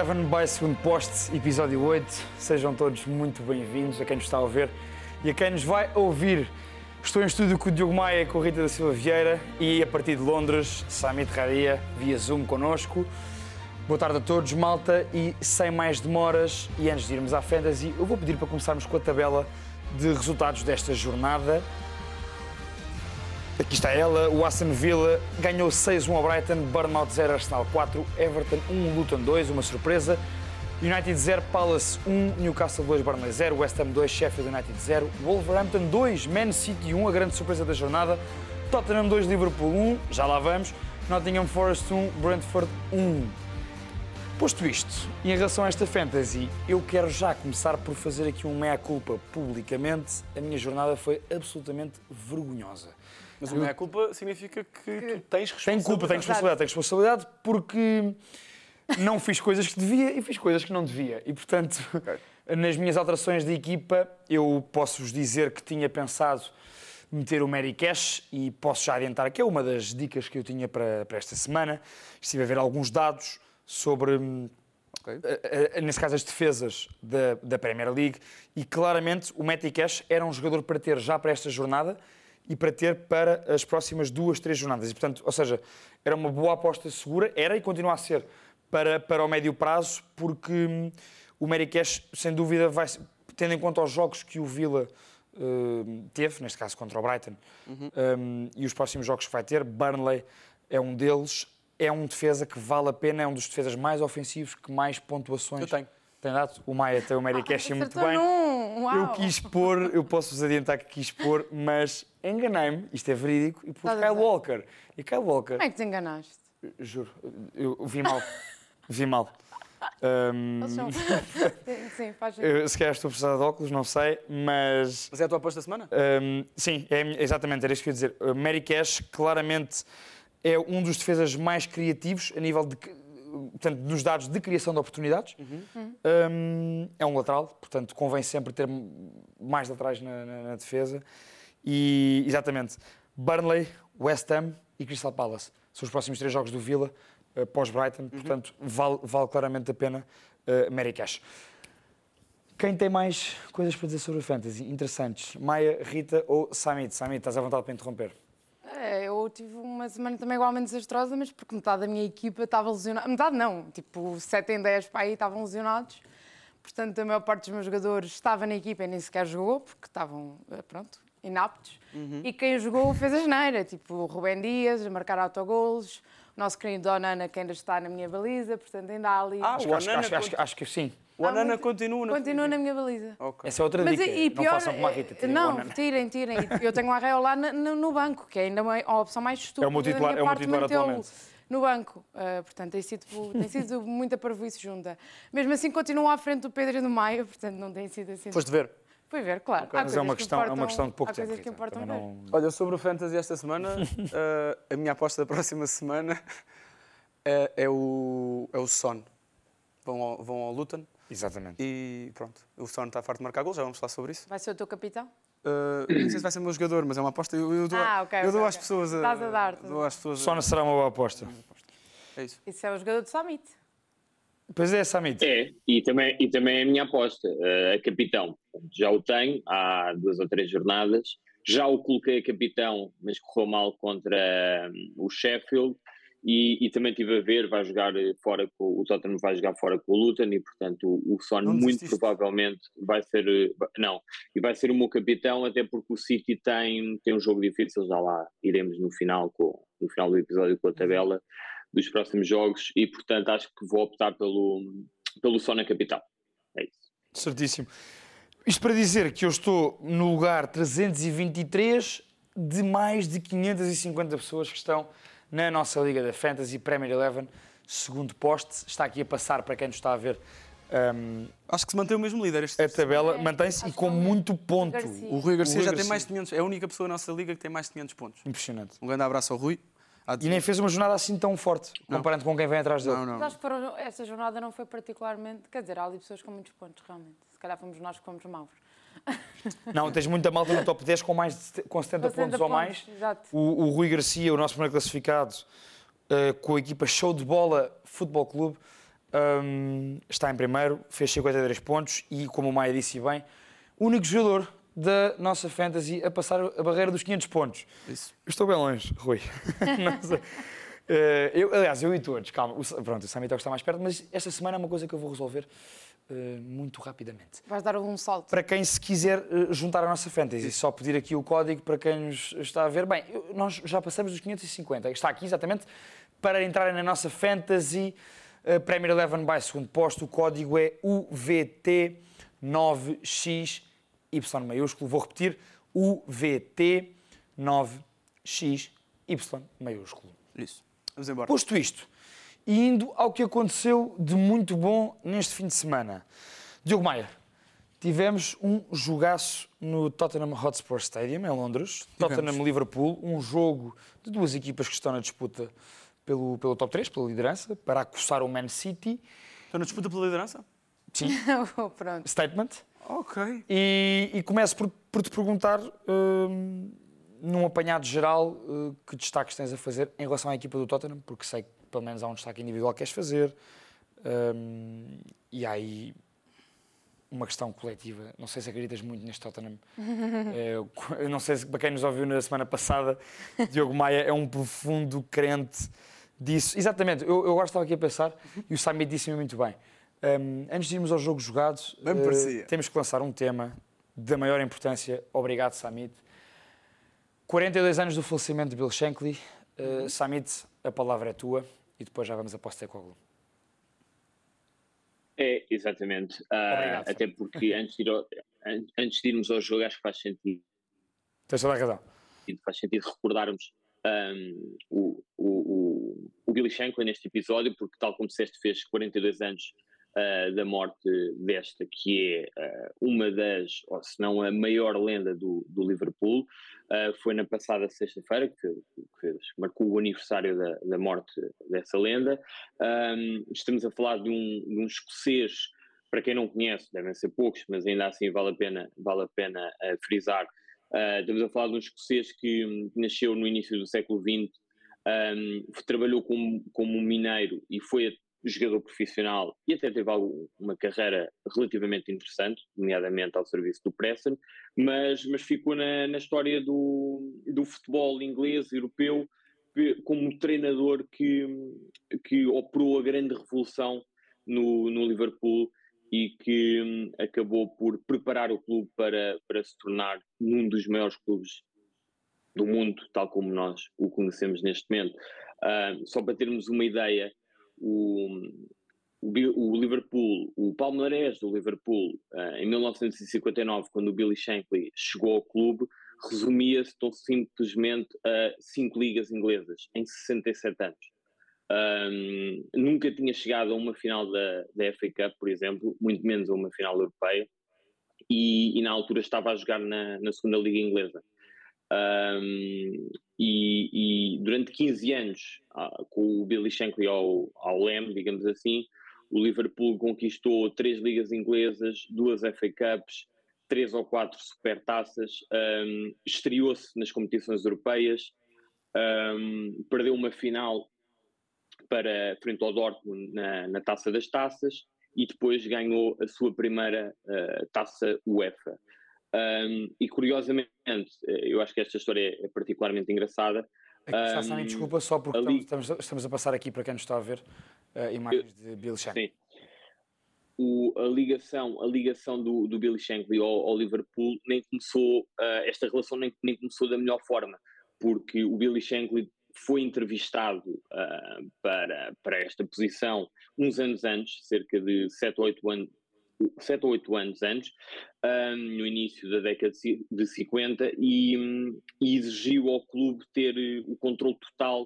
Eleven by segundo poste, episódio 8. Sejam todos muito bem-vindos a quem nos está a ouvir e a quem nos vai ouvir. Estou em estúdio com o Diogo Maia com a Rita da Silva Vieira e a partir de Londres, Sami Terraria, via Zoom connosco. Boa tarde a todos, malta, e sem mais demoras, e antes de irmos à Fantasy, eu vou pedir para começarmos com a tabela de resultados desta jornada. Aqui está ela, o Aston Villa ganhou 6-1 ao Brighton, Bournemouth 0, Arsenal 4, Everton 1, Luton 2, uma surpresa. United 0, Palace 1, Newcastle 2, Burnley 0, West Ham 2, Sheffield United 0, Wolverhampton 2, Man City 1, a grande surpresa da jornada, Tottenham 2, Liverpool 1, já lá vamos, Nottingham Forest 1, Brentford 1. Posto isto, em relação a esta fantasy, eu quero já começar por fazer aqui um meia-culpa publicamente. A minha jornada foi absolutamente vergonhosa. Mas o meia culpa significa que tu tens responsabilidade. Tenho culpa, tenho responsabilidade, tenho responsabilidade porque não fiz coisas que devia e fiz coisas que não devia. E, portanto, nas minhas alterações de equipa, eu posso-vos dizer que tinha pensado meter o Mary Cash e posso já adiantar que é uma das dicas que eu tinha para, para esta semana. Estive a ver alguns dados sobre, hum, Ok. a- a- nesse caso, as defesas da, da Premier League e claramente o Matty Cash era um jogador para ter já para esta jornada e para ter para as próximas duas, três jornadas. E, portanto, ou seja, era uma boa aposta segura, era e continua a ser para, para o médio prazo, porque hum, o Cash, sem dúvida, vai, tendo em conta os jogos que o Villa hum, teve, neste caso contra o Brighton, hum, e os próximos jogos que vai ter, Burnley é um deles, é um defesa que vale a pena, é um dos defesas mais ofensivos, que mais pontuações Eu tenho. Tem dado. O Maia tem o Mary Cash muito Acertou bem. num. Eu quis pôr, eu posso-vos adiantar que quis pôr, mas enganei-me, isto é verídico, e pus a Kyle? Walker. E Kyle Walker, Como é que te enganaste? juro, eu vi mal. vi mal. São... sim, faz eu, se calhar estou a precisar de óculos, não sei, mas Mas é a tua aposta da semana? Hum, sim, é, exatamente, era isso que eu ia dizer. Uh, Mary Cash claramente é um dos defesas mais criativos a nível de, portanto, dos dados de criação de oportunidades. Hum, é um lateral, portanto, convém sempre ter mais laterais na, na- na defesa. E, exatamente, Burnley, West Ham e Crystal Palace são os próximos três jogos do Villa, uh, pós-Brighton, portanto, vale, vale claramente a pena uh, Mary Cash. Quem tem mais coisas para dizer sobre o Fantasy? Interessantes. Maia, Rita ou Samit? Samit, estás à vontade para interromper. É, eu tive uma semana também igualmente desastrosa, mas porque metade da minha equipa estava lesionada. Metade não, tipo 7 em 10 para aí estavam lesionados. Portanto, a maior parte dos meus jogadores estava na equipa e nem sequer jogou, porque estavam, eh, pronto, inaptos. E quem jogou fez a geneira, tipo o Rubem Dias, a marcar autogolos, o nosso querido Donana, que ainda está na minha baliza, portanto ainda há ali... Ah, Acho, o acho, Anana acho, acho, acho que sim. O Há Anana muito- continua na... Continua na minha baliza. Ok. Essa é outra Mas dica. e, e não pior, façam como a Rita. tirem o não, Onana. tirem, tirem. Eu tenho o Arraio lá no, no- no banco, que é ainda uma, a opção mais estúpida É o meu titular- da minha é o meu parte titular mantê-lo atualmente. no banco. Ah, portanto, tem sido, tem sido muita parvoíce junta. Mesmo assim, continuo à frente do Pedro e do Maio, portanto, não tem sido assim. Foste ver. Fui ver, claro. Há Mas é uma que questão, é uma questão de pouco há tempo. coisas que Rita. importam Também ver. não- Olha, sobre o Fantasy esta semana, eh, a minha aposta da próxima semana é, é o, é o Son. Vão ao, vão ao Luton Exatamente. e pronto. O Son está farto de marcar gols, já vamos falar sobre isso. Vai ser o teu capitão? Eh, não sei se vai ser o meu jogador, mas é uma aposta. Eu, eu dou, Ah, ok, eu dou às ok. pessoas. Estás a dar, Dou às pessoas. Só não será uma boa aposta. É isso. Isso é o jogador do Summit. Pois é, Samit. É, e também, e também é a minha aposta, eh, a capitão. Já o tenho há duas ou três jornadas. Já o coloquei a capitão, mas correu mal contra hum, o Sheffield. E, e também estive a ver, vai jogar eh, fora com o Tottenham vai jogar fora com o Luton e portanto o, o Son Não muito desististe? provavelmente vai ser eh, não e vai ser o meu capitão até porque o City tem tem um jogo difícil já lá iremos no final com no final do episódio com a tabela dos próximos jogos e portanto acho que vou optar pelo pelo Son na capital é isso Certíssimo. Isto para dizer que eu estou no lugar 323 de mais de 550 pessoas que estão na nossa Liga da Fantasy Premier Eleven, segundo poste. Está aqui a passar para quem nos está a ver hum, Acho que se mantém o mesmo líder. Este, a tabela. É, Mantém-se e com é muito ponto. O Rui Garcia já tem mais de 500. É a única pessoa da nossa liga que tem mais de 500 pontos. Impressionante. Um grande abraço ao Rui. E nem fez uma jornada assim tão forte, Não. comparando com quem vem atrás dele. Não, Mas não. acho que foram, essa jornada não foi particularmente. Quer dizer, há ali pessoas com muitos pontos, realmente. Se calhar fomos nós que fomos maus. Não, tens muita malta no top 10 com, mais de, com 70 Com 70 pontos ou mais. pontos, exato. O, o Rui Garcia, o nosso primeiro classificado, eh, com a equipa Show de Bola Futebol Clube, um, está em primeiro, fez 53 pontos e, como o Maia disse bem, único jogador da nossa fantasy a passar a barreira dos 500 pontos. Isso. Eu estou bem longe, Rui. Uh, eu, aliás, eu e todos, calma. O, pronto, o Samito está mais perto, mas esta semana é uma coisa que eu vou resolver uh, muito rapidamente. Vais dar um salto. Para quem se quiser uh, juntar à nossa fantasy, só pedir aqui o código para quem nos está a ver. Bem, eu, nós já passamos dos 550, está aqui exatamente para entrarem na nossa fantasy uh, Premier 11 by segundo posto. O código é UVT9XY maiúsculo. Vou repetir, UVT9XY maiúsculo. Isso. Vamos embora. Posto isto, e indo ao que aconteceu de muito bom neste fim de semana. Diogo Maia, tivemos um jogaço no Tottenham Hotspur Stadium, em Londres. Tottenham-Liverpool, um jogo de duas equipas que estão na disputa pelo, pelo top 3, pela liderança, para acossar o Man City. Estão na disputa pela liderança? Sim. Oh, Pronto. Statement. Ok. E, e começo por, por te perguntar, hum, num apanhado geral, uh, que destaques tens a fazer em relação à equipa do Tottenham, porque sei que pelo menos há um destaque individual que queres fazer. hum, e há aí uma questão coletiva. Não sei se acreditas muito neste Tottenham. É, eu não sei se para quem nos ouviu na semana passada, Diogo Maia é um profundo crente disso. Exatamente, eu, eu agora estava aqui a pensar e o Sami disse-me muito bem. Hum, antes de irmos ao jogo jogado, Bem me eh, temos que lançar um tema da maior importância. Obrigado, Samit. 42 anos do falecimento de Bill Shankly. Uh, Samit, a palavra é tua e depois já vamos a Postecoglou. É, exatamente. Ah, Obrigado. até porque antes de, ao- an- antes de irmos ao jogo, acho que faz sentido, Tens toda a razão. faz sentido recordarmos ahm, o, o, o, o Billy Shankly neste episódio, porque, tal como disseste, fez 42 anos ah, da morte desta, que é ah, uma das, ou se não a maior lenda do, do Liverpool. Ah, foi na passada sexta-feira que, que marcou o aniversário da, da morte dessa lenda. Ahm, estamos a falar de um, de um escocês, para quem não conhece, devem ser poucos, mas ainda assim vale a pena, vale a pena ah, frisar. Ah, estamos a falar de um escocês que hum, nasceu no início do século XX, ahm, trabalhou como, como um mineiro e foi jogador profissional e até teve uma carreira relativamente interessante, nomeadamente ao serviço do Preston, mas, mas ficou na, na história do, do futebol inglês, europeu, pe- como treinador que, que operou a grande revolução no, no Liverpool e que hum, acabou por preparar o clube para, para se tornar um dos maiores clubes do mundo, tal como nós o conhecemos neste momento. Ah, só para termos uma ideia, o, o o Liverpool, o palmarés do Liverpool, ah, em 1959, quando o Billy Shankly chegou ao clube, resumia-se tão simplesmente a cinco ligas inglesas, em 67 anos. Um, nunca tinha chegado a uma final da, da FA Cup, por exemplo, muito menos a uma final europeia, e, e na altura estava a jogar na, na segunda liga inglesa. Um, e, e durante 15 anos, ah, com o Billy Shankly ao, ao leme, digamos assim, o Liverpool conquistou três ligas inglesas, duas FA Cups, três ou quatro supertaças, um, estreou-se nas competições europeias, um, perdeu uma final para frente ao Dortmund na, na Taça das Taças e depois ganhou a sua primeira uh, Taça UEFA. Um, e curiosamente, eh, eu acho que esta história é particularmente engraçada. Aqui está, Um, desculpa, só porque ali- estamos, estamos- a passar aqui para quem nos está a ver uh, imagens de Bill Shankly. Sim. O, a ligação, a ligação do, do Billy Shankly ao, ao Liverpool nem começou, ah, esta relação nem, nem começou da melhor forma, porque o Billy Shankly foi entrevistado ah, para, para esta posição uns anos antes, cerca de 7 ou 8 anos, 7 ou 8 anos antes, ah, no início da década de ci- de 50, e, hum, e exigiu ao clube ter eh, o controle total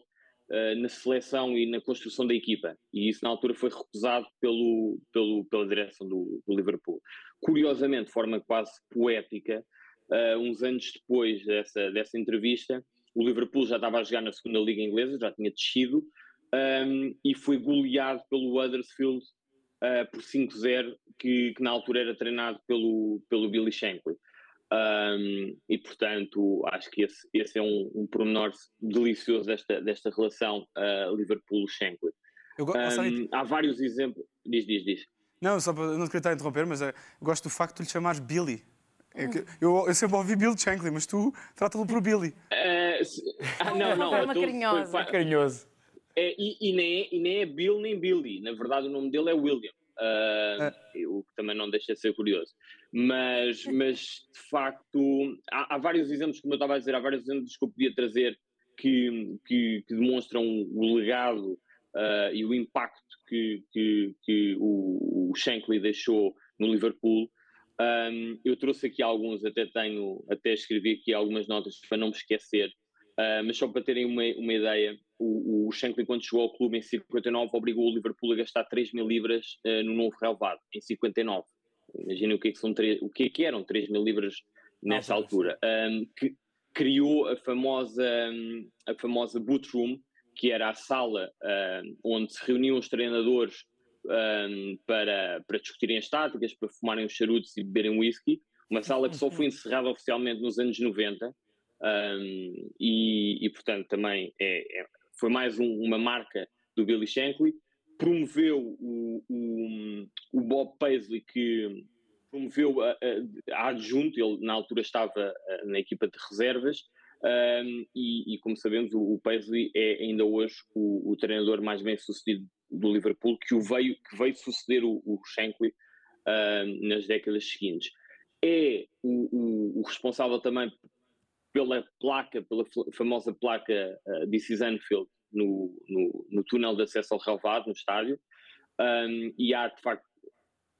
uh, na seleção e na construção da equipa. E isso na altura foi recusado pelo, pelo, pela direção do, do Liverpool. Curiosamente, de forma quase poética, uh, uns anos depois dessa, dessa entrevista, o Liverpool já estava a jogar na segunda liga inglesa, já tinha descido, um, e foi goleado pelo Huddersfield uh, por 5-0, que, que na altura era treinado pelo, pelo Billy Shankly. Um, e portanto, acho que esse, esse é um, um pormenor delicioso desta, desta relação uh, Liverpool-Shankly. Eu go- oh, Samit, há vários exemplos. Diz, diz, diz. Não, só para não te querer estar a interromper, mas eh, eu gosto do facto de lhe chamares Billy. É que eu, eu sempre ouvi Bill Shankly, mas tu trata-lo por Billy. Ah, se- ah, não, não. foi carinhosa. fa- Carinhoso. É, e, e nem é, e nem é Bill nem Billy. Na verdade, o nome dele é William. Ah, O que também não deixa de ser curioso. Mas, mas de facto, há, há vários exemplos, como eu estava a dizer, há vários exemplos que eu podia trazer que, que, que demonstram o legado ah, e o impacto que, que, que o, o Shankly deixou no Liverpool. Um, eu trouxe aqui alguns, até tenho, até escrevi aqui algumas notas para não me esquecer. Uh, mas só para terem uma, uma ideia, o, o Shankly, quando chegou ao clube em 59, obrigou o Liverpool a gastar 3 mil libras uh, no novo relevado, em 59. Imaginem o que é que, são 3, o que, é que eram 3 mil libras nessa Nossa, altura. Um, que criou a famosa, um, a famosa boot room, que era a sala um, onde se reuniam os treinadores para, para discutirem as táticas, para fumarem os charutos e beberem whisky. Uma sala que só foi encerrada oficialmente nos anos 90 um, e, e, portanto, também é, é- foi mais um- uma marca do Billy Shankly. Promoveu o, o, o Bob Paisley, que promoveu a, a, adjunto, ele na altura estava ah, na equipa de reservas. um, e, e, como sabemos, o, o Paisley é ainda hoje o, o treinador mais bem sucedido do Liverpool, que, o veio, que veio suceder o, o Shankly um, nas décadas seguintes. É o, o- responsável também pela placa, pela famosa placa uh, This is Anfield no, no, no túnel de acesso ao relvado, no estádio, Um, e há de facto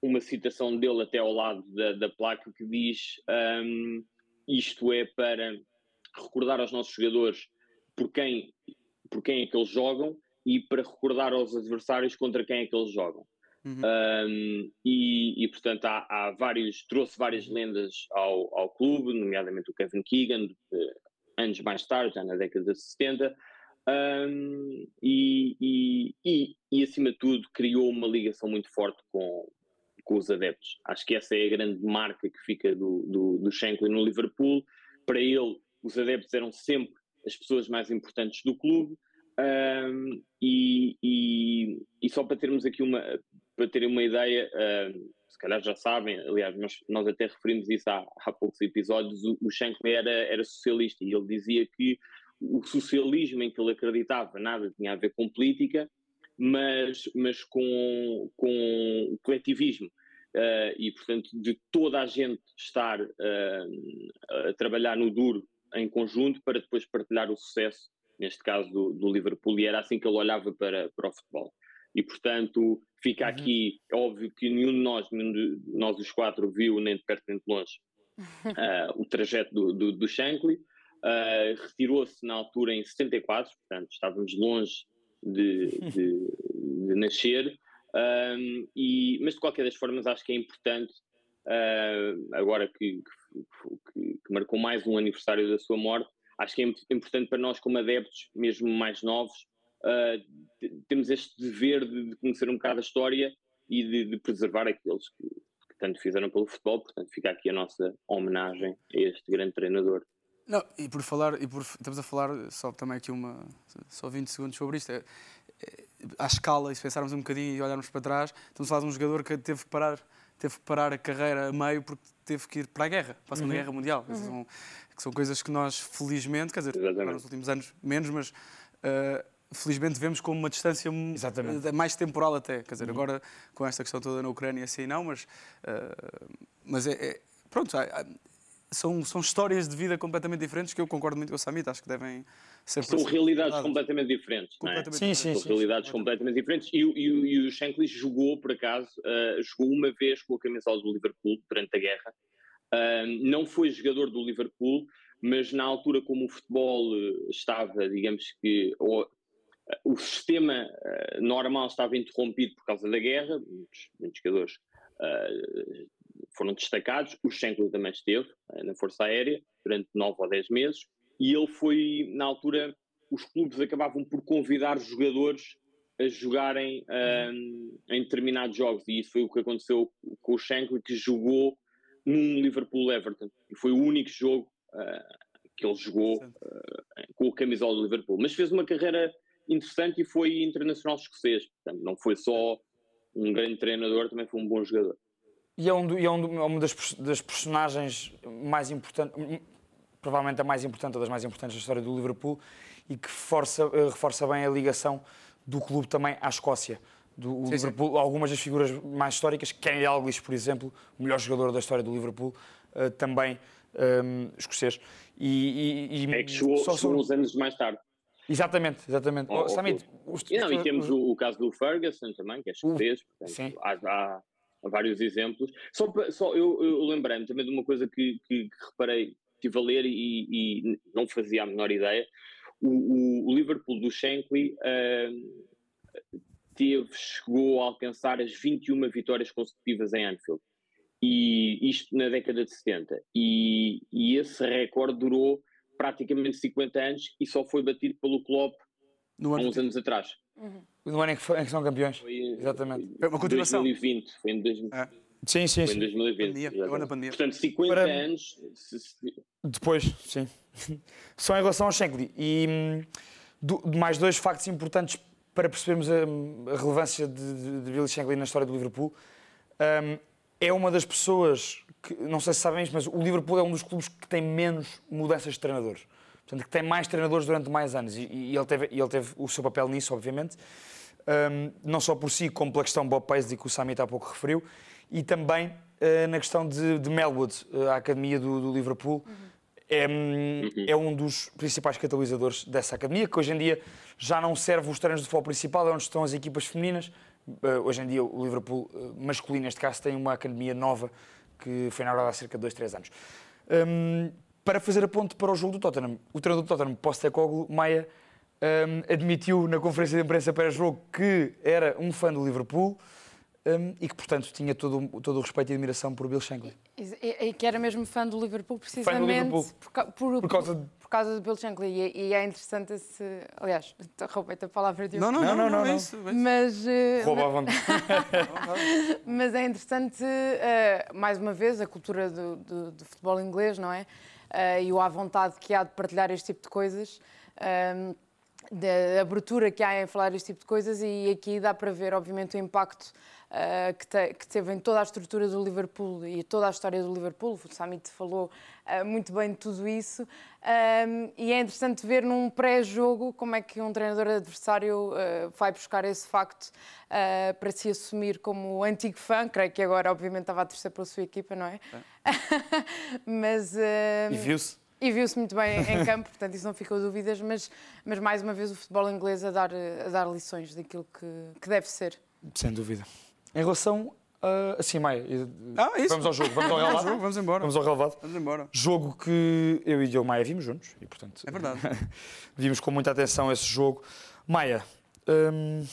uma citação dele até ao lado da, da placa que diz um, isto é para recordar aos nossos jogadores por quem, por quem é que eles jogam e para recordar aos adversários contra quem é que eles jogam. Uhum. Um, e, e, portanto há, há vários, trouxe várias lendas ao, ao clube, nomeadamente o Kevin Keegan, eh, anos mais tarde, já na década de 70, um, e, e, e, e, acima de tudo criou uma ligação muito forte com, com os adeptos. Acho que essa é a grande marca que fica do, do, do Shankly no Liverpool. Para ele, os adeptos eram sempre as pessoas mais importantes do clube. Um, e, e, e só para termos aqui uma, para terem uma ideia, um, se calhar já sabem, aliás, nós, nós até referimos isso há, há poucos episódios, o, o Shankly era, era socialista e ele dizia que o socialismo em que ele acreditava nada tinha a ver com política, mas, mas com, com o coletivismo. Uh, e, portanto, de toda a gente estar uh, a trabalhar no duro em conjunto para depois partilhar o sucesso, neste caso do, do Liverpool, e era assim que ele olhava para, para o futebol. E, portanto, fica aqui, é óbvio que nenhum de nós, nenhum de nós os quatro, viu nem de perto nem de longe uh, o trajeto do, do, do Shankly. Uh, retirou-se na altura em 74, portanto estávamos longe de, de, de nascer, um, e, mas de qualquer das formas acho que é importante, uh, agora que, que, que, marcou mais um aniversário da sua morte, acho que é importante para nós como adeptos, mesmo mais novos, uh, temos este dever de, de, conhecer um bocado a história e de, de preservar aqueles que, que tanto fizeram pelo futebol, portanto fica aqui a nossa homenagem a este grande treinador. Não, e por falar, e por, estamos a falar só também aqui uma, só 20 segundos sobre isto, é, é, à escala, e se pensarmos um bocadinho e olharmos para trás, estamos a falar de um jogador que teve que parar, teve que parar a carreira a meio porque teve que ir para a guerra, para a Segunda uhum. Guerra Mundial. Uhum. São, que são coisas que nós, felizmente, quer dizer, nos últimos anos menos, mas uh, felizmente vemos como uma distância Exatamente. mais temporal até. Quer dizer, uhum. agora com esta questão toda na Ucrânia assim não, mas, uh, mas é, é pronto, são, são histórias de vida completamente diferentes que eu concordo muito com o Samit, acho que devem ser São realidades completamente diferentes, completamente não é? Sim, sim, São sim, realidades sim. completamente diferentes. E, e, e o Shankly jogou, por acaso, uh, jogou uma vez com a camisola do Liverpool durante a guerra. Uh, não foi jogador do Liverpool, mas na altura como o futebol estava, digamos que, o, o sistema uh, normal estava interrompido por causa da guerra, muitos, muitos jogadores foram destacados, o Shankly também esteve na Força Aérea durante nove ou dez meses, e ele foi, na altura, os clubes acabavam por convidar jogadores a jogarem um, em determinados jogos, e isso foi o que aconteceu com o Shankly, que jogou num Liverpool-Everton, e foi o único jogo uh, que ele jogou uh, com o camisola do Liverpool, mas fez uma carreira interessante e foi internacional escocês. Portanto, não foi só um grande treinador, também foi um bom jogador. E é, um, e é um, é uma das, das, personagens mais importantes, provavelmente a mais importante ou das mais importantes da história do Liverpool e que força, uh, reforça bem a ligação do clube também à Escócia. Do sim, Liverpool, sim. algumas das figuras mais históricas, Kenny Dalglish, por exemplo, o melhor jogador da história do Liverpool, uh, também um, escocês. E, e, e, é que chegou, só, chegou uns anos mais tarde. Exatamente, exatamente. Oh, Samit, os, e, não, e temos o, o, caso do Ferguson também, que é escocês, uh, portanto, há, há, há, vários exemplos. Só, só eu, eu lembrei-me também de uma coisa que, que, que reparei, estive a ler e, e, não fazia a menor ideia. O, o, Liverpool do Shankly uh, teve, chegou a alcançar as 21 vitórias consecutivas em Anfield. E isto na década de 70. E, e esse recorde durou praticamente 50 anos e só foi batido pelo Klopp no há uns anos atrás. Uhum. No ano em que, em que são campeões. Foi, Exatamente. Foi uma continuação. 2020. Foi em 2020. É. Sim, sim, foi em 2020. Pandemia, na pandemia. Portanto, 50 Para... anos. Depois, sim. Só em relação ao Shankly. E hum, do, mais dois factos importantes para percebermos a, a relevância de, de, de Billy Shankly na história do Liverpool. Um, é uma das pessoas que, não sei se sabem isto, mas o Liverpool é um dos clubes que tem menos mudanças de treinadores. Portanto, que tem mais treinadores durante mais anos. E, e ele, teve, ele teve o seu papel nisso, obviamente. Um, não só por si, como pela questão Bob Paisley, que o Samit há pouco referiu, e também uh, na questão de, de Melwood, uh, a academia do, do Liverpool. Uhum. É, uhum. é, um dos principais catalisadores dessa academia, que hoje em dia já não serve os treinos de futebol principal, é onde estão as equipas femininas, Uh, hoje em dia, o Liverpool masculino, neste caso, tem uma academia nova que foi inaugurada há cerca de 2, 3 anos. Um, para fazer a ponte para o jogo do Tottenham, o treinador do Tottenham, Postecoglou, Maia, um, admitiu na conferência de imprensa para o jogo que era um fã do Liverpool um, e que, portanto, tinha todo, todo o respeito e admiração por Bill Shankly. E, e, que era mesmo fã do Liverpool, precisamente do Liverpool. Por, por, por, causa de... por, causa de Bill Shankly. E, e é interessante esse. Aliás, roubei-te a palavra de não, não, não, não, não, não, é isso. Mas. Uh, Rouba à vontade. mas é interessante, uh, mais uma vez, a cultura do, do, do futebol inglês, não é? Uh, e o à vontade que há de partilhar este tipo de coisas. Uh, da abertura que há em falar este tipo de coisas e aqui dá para ver, obviamente, o impacto uh, que, te, que, teve em toda a estrutura do Liverpool e toda a história do Liverpool. O Samit falou uh, muito bem de tudo isso. Um, e é interessante ver num pré-jogo como é que um treinador adversário uh, vai buscar esse facto para se assumir como antigo fã. Creio que agora, obviamente, estava a torcer pela sua equipa, não é? é. Mas. e viu-se? E viu-se muito bem em campo, portanto, isso não ficou dúvidas, mas, mas mais uma vez o futebol inglês a dar, a dar lições daquilo que, que deve ser. Sem dúvida. Em relação a. Assim, Maia, ah, isso. vamos ao jogo, vamos ao relevado. vamos embora. Vamos ao relevado. Vamos embora. Jogo que eu e o Maia vimos juntos e, portanto. É verdade. vimos com muita atenção esse jogo. Maia, hum,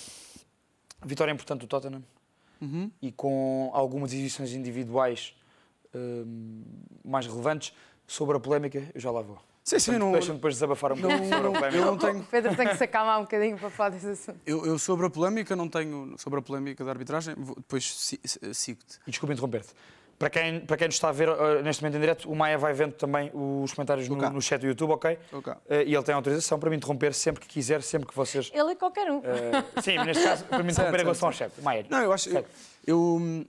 vitória importante do Tottenham uhum. e com algumas exibições individuais hum, mais relevantes. Sobre a polémica, eu já lá vou. Sim, sim, não. Deixa-me depois desabafar um não, pouco Eu não tenho... Pedro tem que se acalmar um bocadinho para falar desse assunto. Eu, eu sobre a polémica não tenho. Sobre a polémica da arbitragem, vou, depois sigo-te. E desculpa interromper-te. Para quem, para quem nos está a ver uh, neste momento em direto, o Maia vai vendo também os comentários no, no, chat do YouTube, ok? okay. Uh, e ele tem autorização para me interromper sempre que quiser, sempre que vocês. Ele é qualquer um. Uh, sim, neste caso, para me interromper em relação ao chat. Maia. Não, eu acho, eu, eu, hum,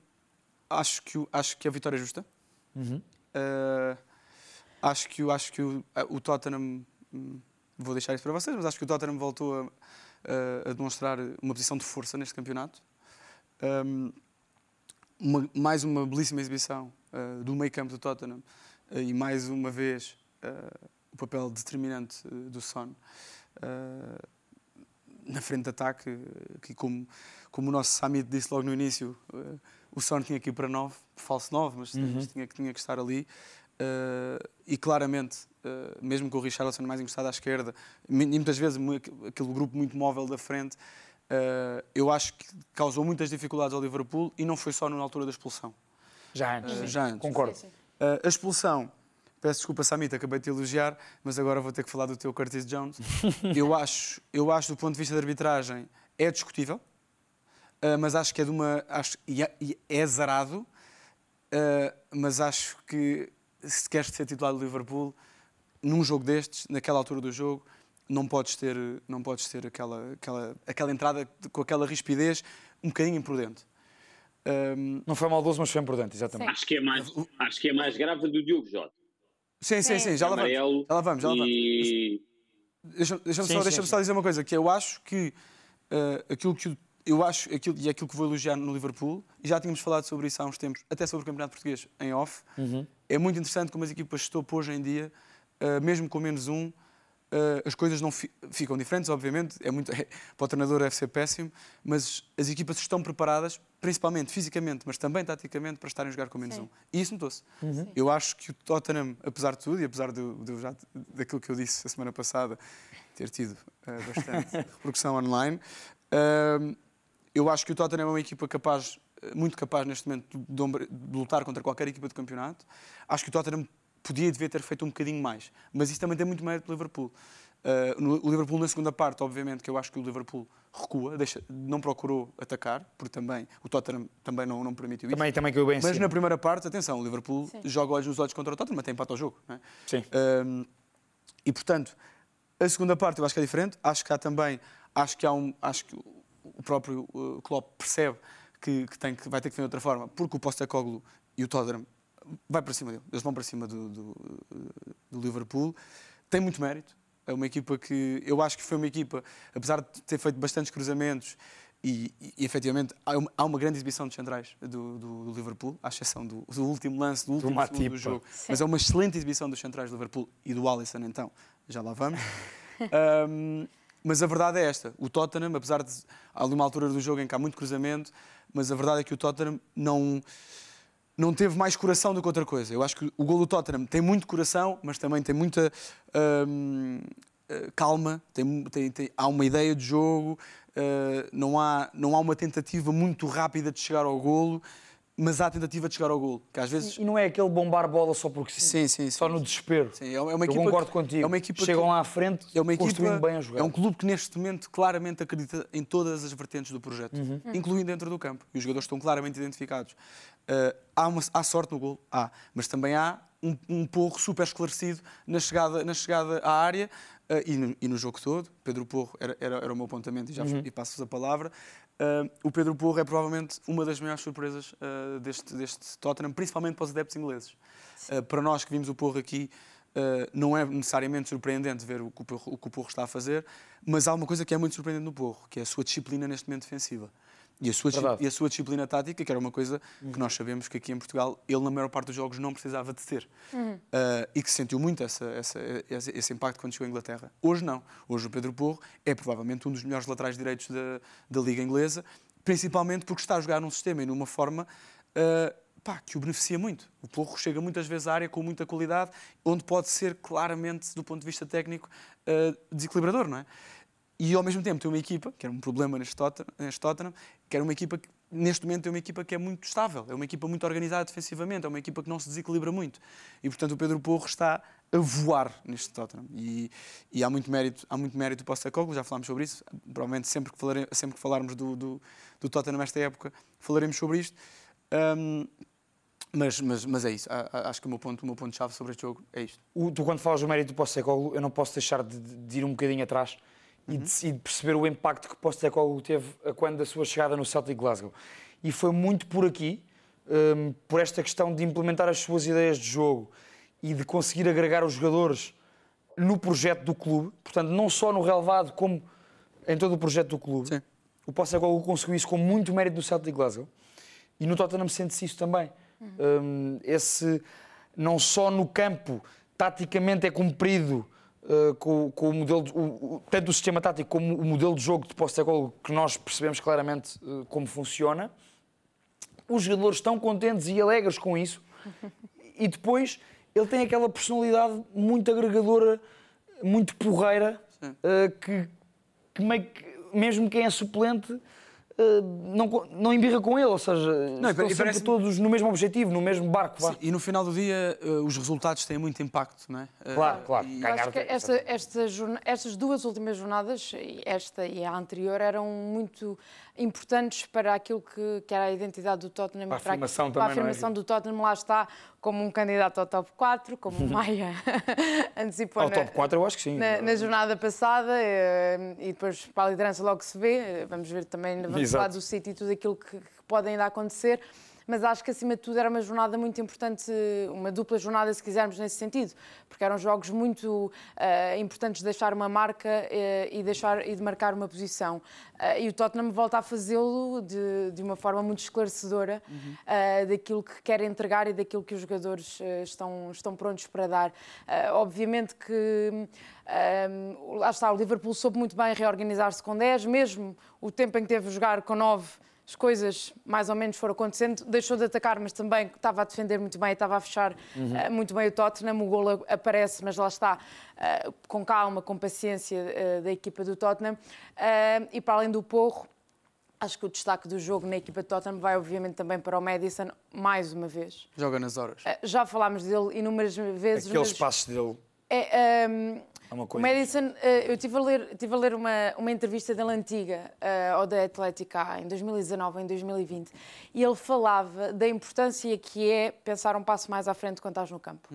acho, que, acho que a vitória é justa. Uhum. Uh, Acho que, acho que o, o Tottenham, hum, vou deixar isso para vocês, mas acho que o Tottenham voltou a, a, a demonstrar uma posição de força neste campeonato. Um, uma, mais uma belíssima exibição uh, do meio campo do Tottenham uh, e mais uma vez uh, o papel determinante do Son na frente de ataque, que como, como o nosso Samit disse logo no início, o Son tinha que ir para 9, falso 9, mas, uhum. mas tinha, tinha que estar ali. Uh, e claramente, uh, mesmo com o Richarlison mais encostado à esquerda, e muitas vezes aquele grupo muito móvel da frente, uh, eu acho que causou muitas dificuldades ao Liverpool e não foi só na altura da expulsão. Já antes, já antes. concordo. Sim, sim. a expulsão, peço desculpa, Samita, acabei de te elogiar, mas agora vou ter que falar do teu Curtis Jones. eu, acho, eu acho, do ponto de vista da arbitragem, é discutível, mas acho que é de uma. Acho, e é, é zarado, mas acho que se queres ser titular do Liverpool, num jogo destes, naquela altura do jogo, não podes ter, não podes ter aquela, aquela, aquela entrada com aquela rispidez um bocadinho imprudente. Um, Não foi maldoso, mas foi imprudente, exatamente. Acho que é mais, acho que é mais grave do Diogo Jota. sim, sim, sim, já lá vamos. Já lá vamos, já lá vamos. e Deixa- Deixa-me Sim, só, deixa só dizer uma coisa, que eu acho que eh, aquilo que o- eu acho, aquilo, e é aquilo que vou elogiar no Liverpool, e já tínhamos falado sobre isso há uns tempos, até sobre o Campeonato Português em off, Uhum. é muito interessante como as equipas estão hoje em dia, eh, mesmo com menos um, eh, as coisas não fi- ficam diferentes, obviamente, é muito, para o treinador deve ser péssimo, mas as equipas estão preparadas, principalmente fisicamente, mas também taticamente, para estarem a jogar com menos Sim. um. E isso notou-se. Uhum. Eu acho que o Tottenham, apesar de tudo, e apesar do, do- já- daquilo que eu disse a semana passada, ter tido eh, bastante repercussão online, eu acho que o Tottenham é uma equipa capaz, eh, muito capaz neste momento de, de lutar contra qualquer equipa de campeonato. Acho que o Tottenham podia e devia ter feito um bocadinho mais, mas isso também tem muito mérito do Liverpool. Eh, no- o Liverpool na segunda parte, obviamente, que eu acho que o Liverpool recua, deixa- não procurou atacar, porque também o Tottenham também não, não permitiu isso. Também, também caiu bem em Mas na primeira parte, atenção, o Liverpool Sim. joga olhos nos olhos contra o Tottenham, mas tem empate ao jogo. Não é? Sim. Um, e portanto, a segunda parte eu acho que é diferente. Acho que há também, acho que há um, acho que o próprio uh, Klopp percebe que, que tem que vai ter que fazer de outra forma, porque o Postecoglou e o Tottenham vai para cima dele. Eles vão para cima do, do, do Liverpool. Tem muito mérito. É uma equipa que eu acho que foi uma equipa, apesar de ter feito bastantes cruzamentos e, e, e efetivamente há uma, há uma grande exibição de centrais do, do- do Liverpool, à exceção do, do último lance, do último segundo do jogo. Sim. Mas é uma excelente exibição dos centrais do Liverpool e do Alisson, então, já lá vamos. Um, mas a verdade é esta: o Tottenham, apesar de ali uma altura do jogo em que há muito cruzamento, mas a verdade é que o Tottenham não, não teve mais coração do que outra coisa. Eu acho que o gol do Tottenham tem muito coração, mas também tem muita hum, eh, calma, tem, tem- tem- há uma ideia de jogo, eh, não, há, não há uma tentativa muito rápida de chegar ao golo, mas há a tentativa de chegar ao golo, que às vezes... E não é aquele bombar bola só porque sim. Sim, sim. Só no desespero. Sim, é uma Eu equipa concordo que- contigo. É uma equipa Chegam que- lá à frente, é uma equipa, construindo bem a jogar. É um clube que neste momento claramente acredita em todas as vertentes do projeto, Uhum. incluindo dentro do campo. E os jogadores estão claramente identificados. Uh, há, uma- há sorte no gol? Há. Mas também há um, um porro super esclarecido na chegada, na chegada à área uh, e, no, e no jogo todo. Pedro Porro era, era, era o meu apontamento e, já Uhum. e passo-vos a palavra. Uh, o Pedro Porro é provavelmente uma das maiores surpresas uh, deste, deste Tottenham, principalmente para os adeptos ingleses. Para nós que vimos o Porro aqui, não é necessariamente surpreendente ver o que o, Porro, o que o Porro está a fazer, mas há uma coisa que é muito surpreendente no Porro, que é a sua disciplina neste momento defensiva. E a, sua, Verdade. e a sua disciplina tática, que era uma coisa que nós sabemos que aqui em Portugal ele, na maior parte dos jogos, não precisava de ter. Uh, e que sentiu muito essa, essa- esse, esse impacto quando chegou à Inglaterra. Hoje não. Hoje o Pedro Porro é provavelmente um dos melhores laterais direitos da, da Liga Inglesa, principalmente porque está a jogar num sistema e numa forma uh, pá, que o beneficia muito. O Porro chega muitas vezes à área com muita qualidade, onde pode ser claramente, do ponto de vista técnico, uh, desequilibrador, não é? E ao mesmo tempo tem uma equipa, que era um problema neste Tottenham, neste Tottenham, que era uma equipa que, neste momento, é uma equipa que é muito estável, é uma equipa muito organizada defensivamente, é uma equipa que não se desequilibra muito. E, portanto, o Pedro Porro está a voar neste Tottenham. E, e há muito mérito, há muito mérito do Postecoglou, já falámos sobre isso. Provavelmente sempre que, sempre que falarmos do, do, do Tottenham nesta época, falaremos sobre isto. Ahm, mas, mas, mas é isso. Acho que o meu ponto, o meu ponto chave sobre este jogo é isto. O- tu, quando falas do mérito do Postecoglou, eu não posso deixar de, de ir um bocadinho atrás e, de, e de perceber o impacto que o Postecoglou teve a quando da sua chegada no Celtic Glasgow. E foi muito por aqui, hum, por esta questão de implementar as suas ideias de jogo e de conseguir agregar os jogadores no projeto do clube, portanto, não só no relevado, como em todo o projeto do clube. Sim. O Postecoglou conseguiu isso com muito mérito no Celtic Glasgow. E no Tottenham sente-se isso também. Hum, esse, não só no campo, taticamente é cumprido uh, com, com o modelo, de- o- o- tanto o sistema tático como o modelo de jogo de Postecoglou, que nós percebemos claramente uh, como funciona. Os jogadores estão contentes e alegres com isso. E depois ele tem aquela personalidade muito agregadora, muito porreira, uh, que, que meio que- mesmo quem é suplente não, co- não embirra com ele, ou seja, e estão e sempre parece- todos no mesmo objetivo, no mesmo barco. Sim, e no final do dia, eh, os resultados têm muito impacto, não é? Eh, Claro, claro. e- acho que esta, esta estas duas últimas jornadas, esta e a anterior, eram muito importantes para aquilo que, que era a identidade do Tottenham. Para a para, afirmação para a também, não é, afirmação do Tottenham, lá está, como um candidato ao top 4, como o Maia antecipou Ao na, top 4 eu acho que sim. na, na jornada passada eh, e depois para a liderança logo se vê. Eh, Vamos ver também, vamos Exato. falar do City e tudo aquilo que, que pode ainda acontecer. Mas acho que acima de tudo era uma jornada muito importante, uma dupla jornada, se quisermos, nesse sentido, porque eram jogos muito eh, importantes de deixar uma marca eh, e, deixar, e de marcar uma posição. Eh, e o Tottenham volta a fazê-lo de, de uma forma muito esclarecedora eh, daquilo que quer entregar e daquilo que os jogadores estão, estão prontos para dar. Obviamente que um, lá está, o Liverpool soube muito bem reorganizar-se com 10, mesmo o tempo em que teve a jogar com 9, as coisas mais ou menos foram acontecendo. Deixou de atacar, mas também estava a defender muito bem, estava a fechar uh, muito bem o Tottenham. O gol a- aparece, mas lá está, uh, com calma, com paciência uh, da equipa do Tottenham. Uh, e para além do Porro, acho que o destaque do jogo na equipa do Tottenham vai, obviamente, também para o Madison, mais uma vez. Joga nas horas. Uh, já falámos dele inúmeras vezes. Aqueles mas- passos dele é, um, uma o coisa. Madison, eh, eu estive a ler, tive a ler uma, uma entrevista dele antiga, eh, ao da Atlética, em 2019 ou em 2020, e ele falava da importância que é pensar um passo mais à frente quando estás no campo.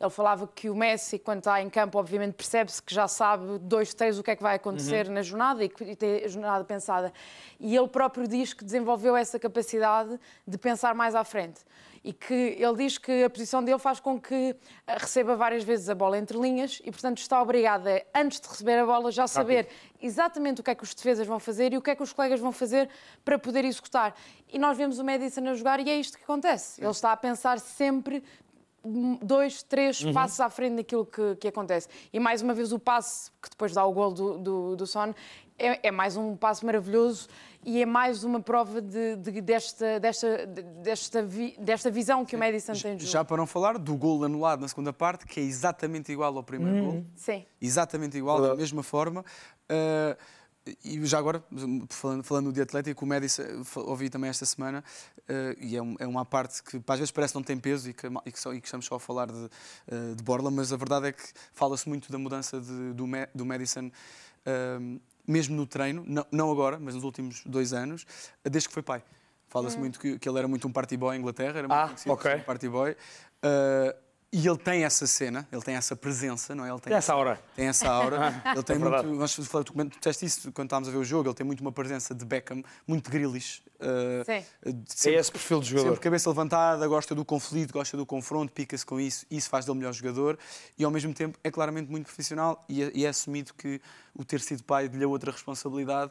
Ele falava que o Messi, quando está em campo, obviamente percebe-se que já sabe dois, três o que é que vai acontecer na jornada e que e tem a jornada pensada. E ele próprio diz que desenvolveu essa capacidade de pensar mais à frente e que ele diz que a posição dele faz com que eh, receba várias vezes a bola entre linhas e, portanto, está obrigado a, antes de receber a bola, já saber exatamente o que é que os defesas vão fazer e o que é que os colegas vão fazer para poder executar. E nós vemos o Madison a jogar e é isto que acontece. Ele está a pensar sempre dois, três passos à frente daquilo que, que acontece. E mais uma vez o passe, que depois dá o gol do, do, do Son, é, é mais um passo maravilhoso e é mais uma prova de, de- desta, desta, desta, vi- desta visão que o Madison tem de jogo. Já para não falar do gol anulado na segunda parte, que é exatamente igual ao primeiro gol. Sim. Exatamente igual, da mesma forma. Ah, e já agora, falando, falando de Atlético, o Médici, fa- ouvi também esta semana, ah, e é, um- é uma parte que às vezes parece que não tem peso e que, e que, só, e que estamos só a falar de, ah, de Borla, mas a verdade é que fala-se muito da mudança de- do, do Madison, mesmo no treino, não, não agora, mas nos últimos dois anos, desde que foi pai. Fala-se muito que, que ele era muito um party boy em Inglaterra, era muito Ah, conhecido por ok. ser um party boy. Ah, e ele tem essa cena, ele tem essa presença, não é? Ele tem Tem essa hora. tem essa aura. ele tem É muito. Nós falamos, tu disseste isso quando estávamos a ver o jogo. Ele tem muito uma presença de Beckham, muito de Grealish. uh, Sim. de É sempre, esse perfil de jogador. sempre cabeça levantada, gosta do conflito, gosta do confronto, pica-se com isso. Isso faz dele o melhor jogador. E ao mesmo tempo é claramente muito profissional e é, e é assumido que o ter sido pai lhe deu outra responsabilidade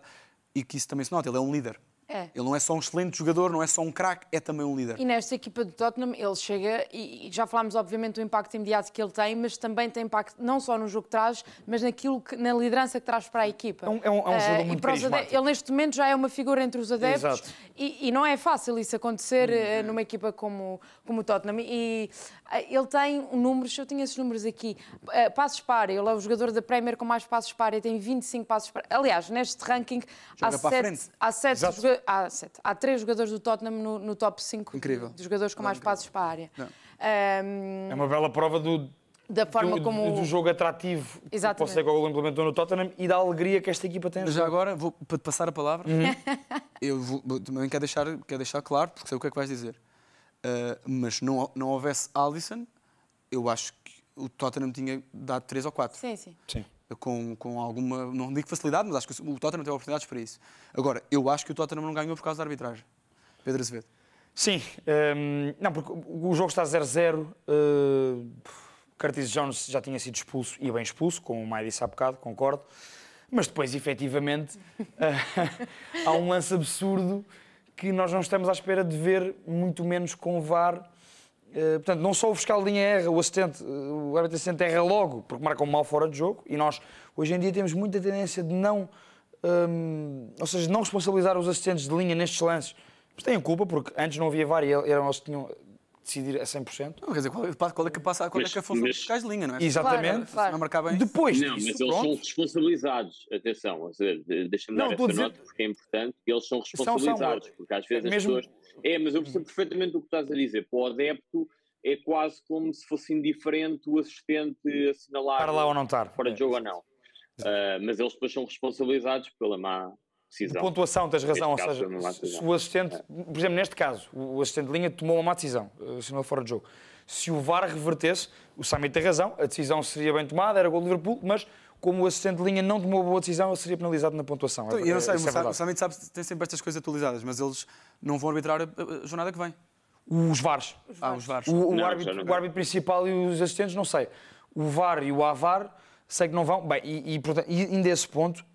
e que isso também se nota. Ele é um líder. É. Ele não é só um excelente jogador, não é só um craque, é também um líder. E nesta equipa do Tottenham, ele chega, e já falámos obviamente do impacto imediato que ele tem, mas também tem impacto não só no jogo que traz, mas naquilo que, na liderança que traz para a equipa. É um- é um- é jogador e muito para os ade- carismático. Ele neste momento já é uma figura entre os adeptos Exato. e, e não é fácil isso acontecer eh, numa equipa como, como o Tottenham. E eh, ele tem números, eu tinha esses números aqui, eh, passos para ele é o jogador da Premier com mais passos para área, tem 25 passos para Aliás, neste ranking há Joga sete, há sete Exato. Há sete. Há três jogadores do Tottenham no, no top 5 Incrível. de jogadores com mais passos para a área. Não. Ahm, É uma bela prova do, da forma do, como. do jogo atrativo que o Exatamente. Postecoglou implementou no Tottenham e da alegria que esta equipa tem. Mas já agora, vou para te passar a palavra, Uhum. eu vou- vou- também quero deixar, quero deixar claro, porque sei o que é que vais dizer. Uh, mas não, não houvesse Alisson, eu acho que o Tottenham tinha dado 3 ou 4. Sim, sim. Sim. Com, com alguma, não digo facilidade, mas acho que o Tottenham tem oportunidades para isso. Agora, eu acho que o Tottenham não ganhou por causa da arbitragem. Pedro Azevedo. Sim, hum, não, porque o jogo está 0-0. Uh, Curtis Jones já tinha sido expulso e bem expulso, como o Maia disse há bocado, concordo. Mas depois, efetivamente, uh, há um lance absurdo que nós não estamos à espera de ver, muito menos com o VAR. Uh, portanto, não só o fiscal de linha erra, o assistente, uh, o árbitro assistente erra logo, porque marca um mal fora de jogo, e nós, hoje em dia, temos muita tendência de não, hum, ou seja, de não responsabilizar os assistentes de linha nestes lances. Mas têm culpa, porque antes não havia VAR e eram eles que tinham de decidir a 100%. Não, quer dizer, qual é, qual é que passa, qual é que é a função Mas- dos fiscais de linha, não é? Exatamente. Claro, Se não marcar bem. Depois Não, disso, mas eles pronto, são responsabilizados. Atenção, deixa-me dar estou a essa dizer- nota porque é importante. Eles são São, são. responsabilizados, porque às vezes Mesmo- as pessoas. É, mas eu percebo perfeitamente o que estás a dizer. Para o adepto é quase como se fosse indiferente o assistente assinalar para lá ou não estar. fora de jogo ou não. Ah, mas eles depois são responsabilizados pela má decisão. pontuação, tens razão. Ou seja, se o assistente, por exemplo, neste caso, o assistente de linha tomou uma má decisão, eh, sinal fora de jogo. Se o VAR revertesse, o Sami tem razão, a decisão seria bem tomada, era gol do Liverpool, mas como o assistente de linha não tomou a boa decisão, ele seria penalizado na pontuação. Então, É- eu não sei, é o Sa- o verdade. Summit sabe, tem sempre estas coisas atualizadas, mas eles não vão arbitrar a, jornada que vem. Os VARs. Ah, os VARs. O, o Não, árbitro, não o árbitro principal e os assistentes, não sei. O VAR e o AVAR, sei que não vão. Bem, e, e, portanto, e ainda esse ponto,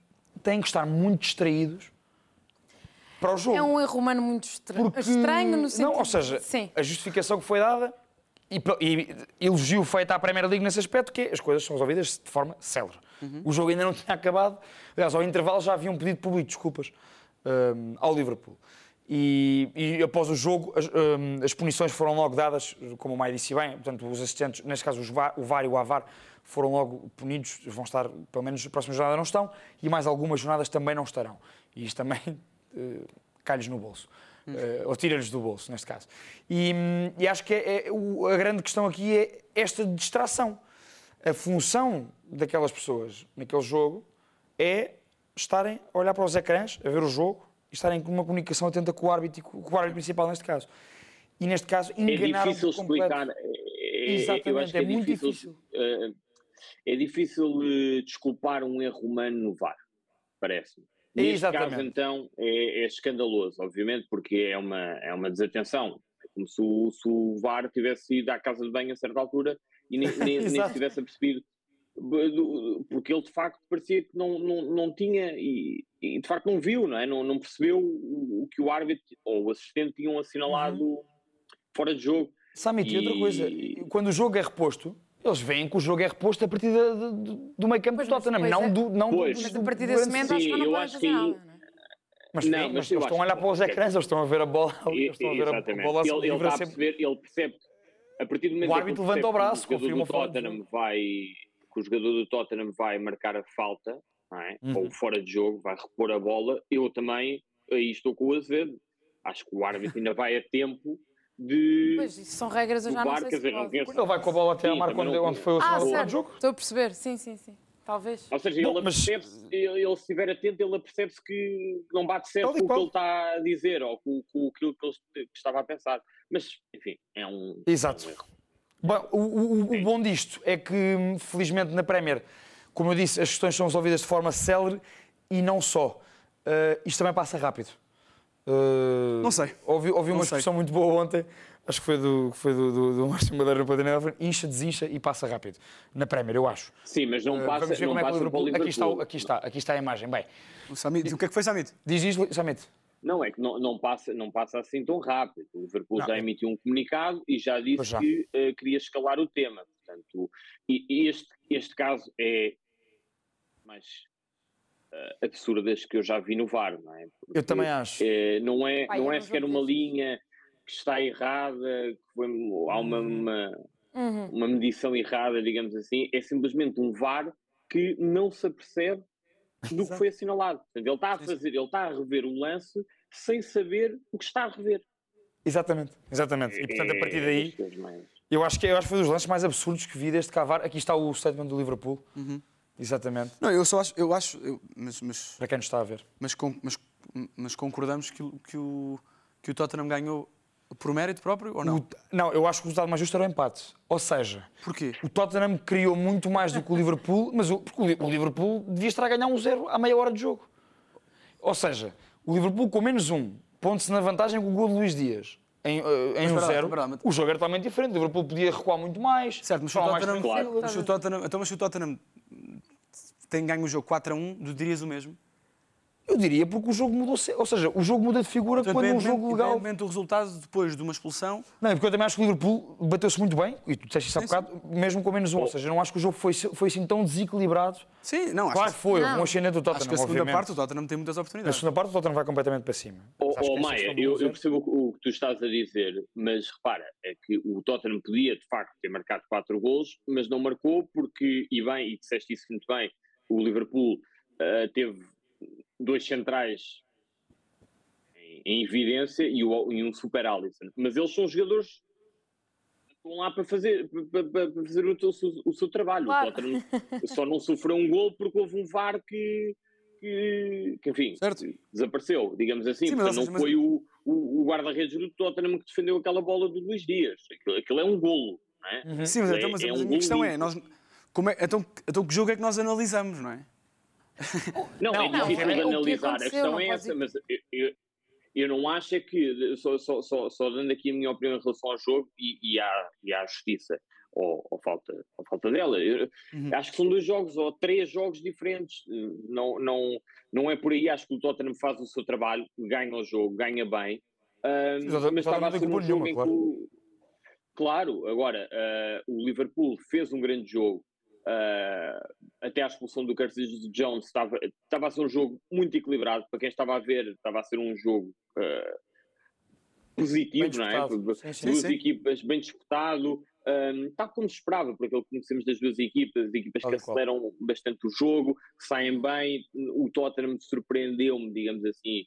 têm que estar muito distraídos para o jogo. É um erro humano muito estranho. Porque- Estranho no sentido. Não, ou seja, Sim. a justificação que foi dada e, e elogio feito à Premier League nesse aspecto, que é, as coisas são resolvidas de forma célere. O jogo ainda não tinha acabado. Aliás, ao intervalo já havia um pedido público de desculpas hum, ao Liverpool. E, e após o jogo, as, hum, as punições foram logo dadas, como o Maia disse bem, portanto, os assistentes, neste caso VAR, o VAR e o AVAR, foram logo punidos, vão estar, pelo menos na próxima jornada não estão, e mais algumas jornadas também não estarão. E isto também eh, cai-lhes no bolso. Eh, ou tira-lhes do bolso, neste caso. E, hum, e acho que é, é- o- a grande questão aqui é esta distração. A função daquelas pessoas naquele jogo é estarem a olhar para os ecrãs, a ver o jogo, e estarem com uma comunicação atenta com o árbitro, com o árbitro principal, neste caso. E neste caso, É enganaram difícil explicar. é- é- Exatamente, eu acho que é muito difícil. eh, é difícil eh, desculpar um erro humano no VAR, parece-me. Neste Exatamente. caso, então, é, é escandaloso, obviamente, porque é uma, é uma desatenção. É como se o, se o VAR tivesse ido à casa de banho a certa altura e nem, nem, nem se tivesse apercebido. Porque ele, de facto, parecia que não, não, não tinha e, e, de facto, não viu, não é? Não, não percebeu o, o que o árbitro ou o assistente tinham assinalado Uhum. fora de jogo. Samit, e outra coisa, quando o jogo é reposto, eles veem que o jogo é reposto a partir da- da- do, do meio campo do Tottenham, não é- do. Não Pois. do, Mas do- a partir do desse momento Sim, acho que não eu podem acho fazer que- nada. Não é? Mas, Não, mas mas eles estão a olhar para os ecrãs, eles estão a ver a bola ali, eles estão a ver a- bola ele, ele a sempre. perceber, ele percebe que a partir do momento O árbitro levanta o braço, que o jogador do Tottenham vai que o jogador do Tottenham vai marcar a falta, não é? Uhum. ou fora de jogo, vai repor a bola. Eu também aí estou com o Azevedo. Acho que o árbitro ainda vai a tempo de Pois, isso são regras, eu do já não sei se dizer, não pode. conheço. Ele vai com a bola até a Sim, marca também onde, onde foi o Ah, certo. jogo. Estou a perceber, sim, sim, sim. Talvez. Ou seja, Bom, ele mas- ele, ele se estiver atento, ele apercebe-se que não bate certo com o que ele está a dizer ou com, com aquilo que ele estava a pensar. Mas, enfim, é um, Exato. é um erro. Bom, o, o- o bom disto é que, felizmente, na Premier, como eu disse, as questões são resolvidas de forma célere e não só. Uh, isto também passa rápido. Uh, Não sei. Ouvi, ouvi Não uma sei. expressão muito boa ontem, acho que foi do, foi do, do, do Márcio Madeira no Patinel, incha, desincha e passa rápido. Na Premier, eu acho. Sim, mas não Uh, passa, Vamos ver não como é que o passa para o Liverpool... Aqui está, o- aqui, está, aqui está a imagem. Bem, O, Samit, o que é que foi Samit? diz isto, Samit. Não, é que não, não, passa, não passa assim tão rápido. O Liverpool Não. já emitiu um comunicado e já disse já. que eh, queria escalar o tema. Portanto, e, e este, este caso é mais eh, absurdo das que eu já vi no VAR, não é? Porque, Eu também acho. eh, não é, Pai, não é não sequer uma linha que está errada, que foi, há uma, uma, Uhum. uma medição errada, digamos assim, é simplesmente um VAR que não se apercebe do que foi assinalado. Ele está a fazer, ele está a rever o lance sem saber o que está a rever. Exatamente, exatamente. E portanto, a partir É daí, eu acho que, eu acho que foi dos lances mais absurdos que vi desde Cavar. Aqui está o statement do Liverpool. Uhum. Exatamente. Não, eu só acho, eu acho eu- mas, mas, Para quem nos está a ver. mas, mas, mas concordamos que, o- que, o, que o Tottenham ganhou por mérito próprio ou não? O- não, eu acho que o resultado mais justo era o empate. Ou seja, Porquê? o Tottenham criou muito mais do que o Liverpool, mas o, porque o Li- o Liverpool devia estar a ganhar um zero à meia hora de jogo. Ou seja, o Liverpool com menos um, ponto-se na vantagem com o gol de Luís Dias. Em, eh, em um zero, lá, mas- o jogo era totalmente diferente. O Liverpool podia recuar muito mais. Certo, mas o Tottenham, tranquilo. mas o Tottenham, então, mas o Tottenham tem ganho o jogo 4 a 1, tu dirias o mesmo? Eu diria porque o jogo mudou. Ou seja, o jogo muda de figura Portanto, quando um jogo legal. independentemente do resultado depois de uma expulsão, Não, é porque eu também acho que o Liverpool bateu-se muito bem, e tu disseste isso há bocado, mesmo com menos um. Ou seja, não acho que o jogo foi, foi assim tão desequilibrado. sim, não, acho, Claro que foi, Não. um ascendente do acho Tottenham, que a segunda obviamente. parte o Tottenham tem muitas Na oportunidades. segunda parte o Tottenham vai completamente para cima. Oh, acho oh, Maia, eu, eu percebo o que- o tu estás a dizer, mas repara, é que o Tottenham podia de facto ter marcado quatro golos, mas não marcou porque, e bem, e disseste isso muito bem, o Liverpool ah, teve dois centrais em, em evidência e, o- e um super Alisson, mas eles são jogadores que estão lá para fazer, para, para- fazer o, teu- o seu trabalho. Claro. O Tottenham só não sofreu um gol porque houve um VAR que que, que, enfim, Certo. desapareceu, digamos assim. Sim, mas, Portanto, não seja, foi o, o, o guarda-redes do Tottenham que defendeu aquela bola do Luís Dias. Aquilo, aquilo é um golo, não é? Uhum. Sim, mas, É- então, mas, é mas a um minha questão golo é, nós, como é então, então que jogo é que nós analisamos, não é? Não, Não, é não, difícil de analisar. A questão não é essa, ir- mas eu, eu, eu não acho é que, só, só, só, só dando aqui a minha opinião em relação ao jogo e, e, à, e à justiça, ou, ou, falta, ou falta dela, eu, Uhum. acho que são dois jogos ou três jogos diferentes. Não, não, não é por aí, acho que o Tottenham faz o seu trabalho, ganha o jogo, ganha bem. Ahm, Sim, mas estava a ser um jogo nenhuma, em que o- Claro, agora ah, o Liverpool fez um grande jogo. Ah, até à expulsão do Curtis Jones estava, estava a ser um jogo muito equilibrado para quem estava a ver estava a ser um jogo ah, positivo, não é? Sim, sim. duas sim. equipas bem disputado um, tal como se esperava por aquilo que conhecemos das duas equipas equipas que aceleram bastante o jogo que saem bem o Tottenham surpreendeu-me digamos assim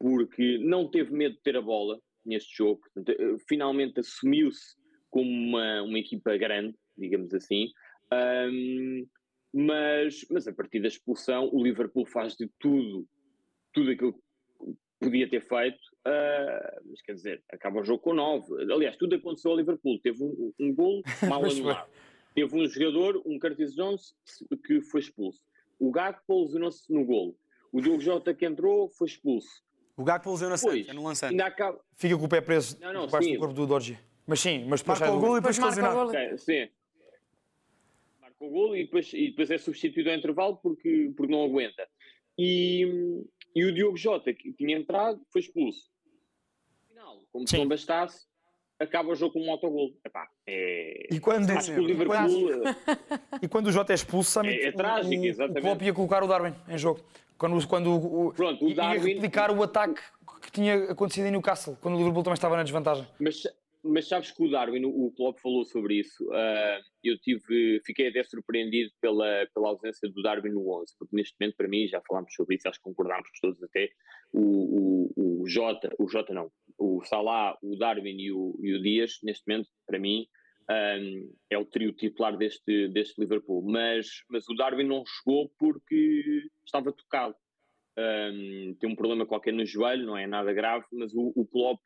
porque não teve medo de ter a bola neste jogo Portanto, eh, finalmente assumiu-se como uma, uma equipa grande digamos assim Um, mas, mas a partir da expulsão o Liverpool faz de tudo tudo aquilo que podia ter feito, ah, mas quer dizer, acaba o jogo com 9. Aliás, tudo aconteceu ao Liverpool. Teve um, um gol mal anulado. Teve um jogador, um Curtis Jones, que foi expulso. O Gakpo lesionou-se no gol. O Diogo Jota que entrou foi expulso. O Gakpo lesionou na Pois, Santos, é no lançante. Ainda acaba... Fica com o pé preso Não, não, debaixo sim. do corpo do Dorji. Mas sim, mas depois Marca o gol e depois Depois marca o lesionado. golo. Ok, sim. Marca o golo e depois, e depois é substituído ao intervalo porque, porque não aguenta. E, e o Diogo Jota, que tinha entrado, foi expulso. No final, como se não bastasse, acaba o jogo com um autogol. Epá, é... E quando, Acho que o quando, Liverpool... e quando o Jota é expulso, sabe É- é o- trágico, o, o exatamente. Klopp ia colocar o Darwin em jogo. Quando, quando o, Pronto, o ia Darwin- replicar o ataque que tinha acontecido em Newcastle, quando o Liverpool também estava na desvantagem. Mas, mas sabes que o Darwin, o Klopp falou sobre isso. ah, eu tive, fiquei até surpreendido pela, pela ausência do Darwin no 11, porque neste momento, para mim, já falámos sobre isso, acho que concordámos todos até. O, o, o Jota, o Jota não, o Salah, o Darwin e o, e o Dias, neste momento, para mim, ah, é o trio titular deste, deste Liverpool. Mas, mas o Darwin não jogou porque estava tocado. Um, tem um problema qualquer no joelho, não é nada grave, mas o, o Klopp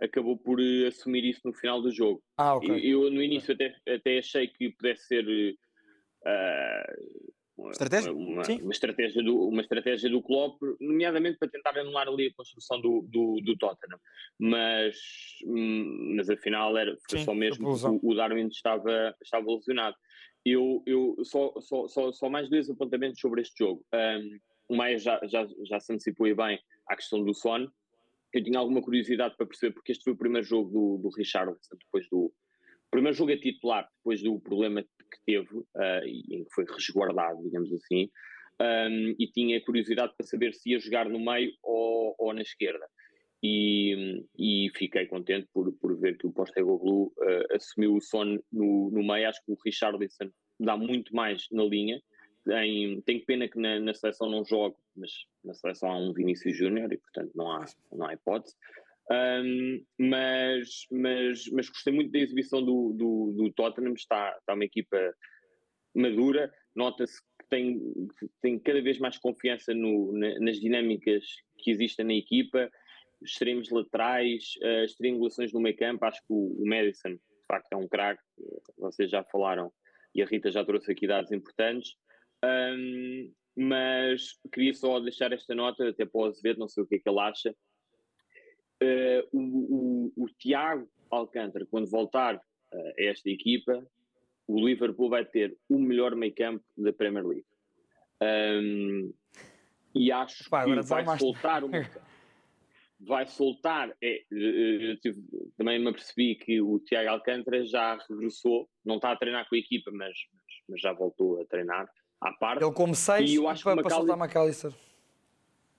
acabou por eh, assumir isso no final do jogo. Ah, ok. Eu, eu, no início até, até achei que pudesse ser eh, uma, Estratégia? Uma, Sim. uma estratégia do, uma estratégia do Klopp, nomeadamente para tentar anular ali a construção do, do, do Tottenham. Mas, hum, mas afinal era, foi Sim, só mesmo o, o Darwin estava, estava lesionado. Eu, eu só, só, só, só mais dois apontamentos sobre este jogo. Um, o Maia já, já, já se antecipou bem à questão do Son. Eu tinha alguma curiosidade para perceber, porque este foi o primeiro jogo do, do Richarlison, depois do. Primeiro jogo a titular, depois do problema que teve, e em que foi resguardado, digamos assim, um, e tinha curiosidade para saber se ia jogar no meio ou, ou na esquerda. E, e fiquei contente por, por ver que o Postecoglou uh, assumiu o Son no, no meio. Acho que o Richarlison dá muito mais na linha. Tem, tenho pena que na, na seleção não jogue, mas na seleção há um Vinícius Júnior e, portanto, não há, não há hipótese. Um, mas, mas, mas gostei muito da exibição do, do, do Tottenham. Está, está uma equipa madura. Nota-se que tem, tem cada vez mais confiança no, na, nas dinâmicas que existem na equipa extremos laterais, as triangulações no meio campo, acho que o, o Madison de facto é um craque, vocês já falaram e a Rita já trouxe aqui dados importantes, um, mas queria só deixar esta nota, até para o Azevedo, não sei o que é que ele acha. Uh, o, o, o, Tiago Alcântara, quando voltar uh, a esta equipa, o Liverpool vai ter o melhor meio campo da Premier League. Um, e acho Pá, que vai desalmaste. soltar uma vai soltar. É, tive, também me apercebi que o Tiago Alcântara já regressou, não está a treinar com a equipa, mas, mas, mas já voltou a treinar à parte. Ele como seis E eu acho que para, o para soltar McAllister.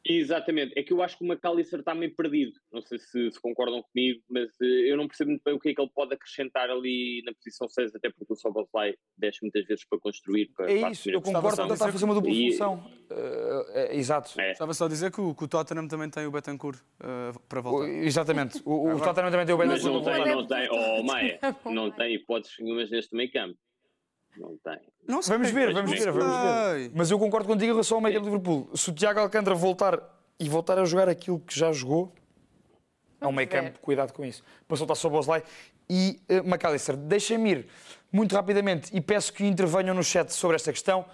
Exatamente, é que eu acho que o McAllister está meio perdido. Não sei se, se concordam comigo, mas uh, eu não percebo muito bem o que é que ele pode acrescentar ali na posição 6, até porque o Soboslai desce muitas vezes para construir. Para, É para isso, eu concordo que ele está a fazer uma dupla E- função. Uh, é, exato. É. Estava só a dizer que o, que o Tottenham também tem o Betancourt uh, para voltar. O- Exatamente. O, o Tottenham também tem o Mas Benedito não para tem, não tem, oh Maia, É não tem hipóteses nenhumas neste meio campo. Não tem. Não sei. Vamos ver, vamos ver, vamos ver. Mas eu concordo contigo em relação ao meio do Liverpool. Se o Tiago Alcântara voltar e voltar a jogar aquilo que já jogou, é um meio campo, cuidado com isso. Para soltar sobre o Bosley. E uh, McAllister, deixem-me ir muito rapidamente e peço que intervenham no chat sobre esta questão.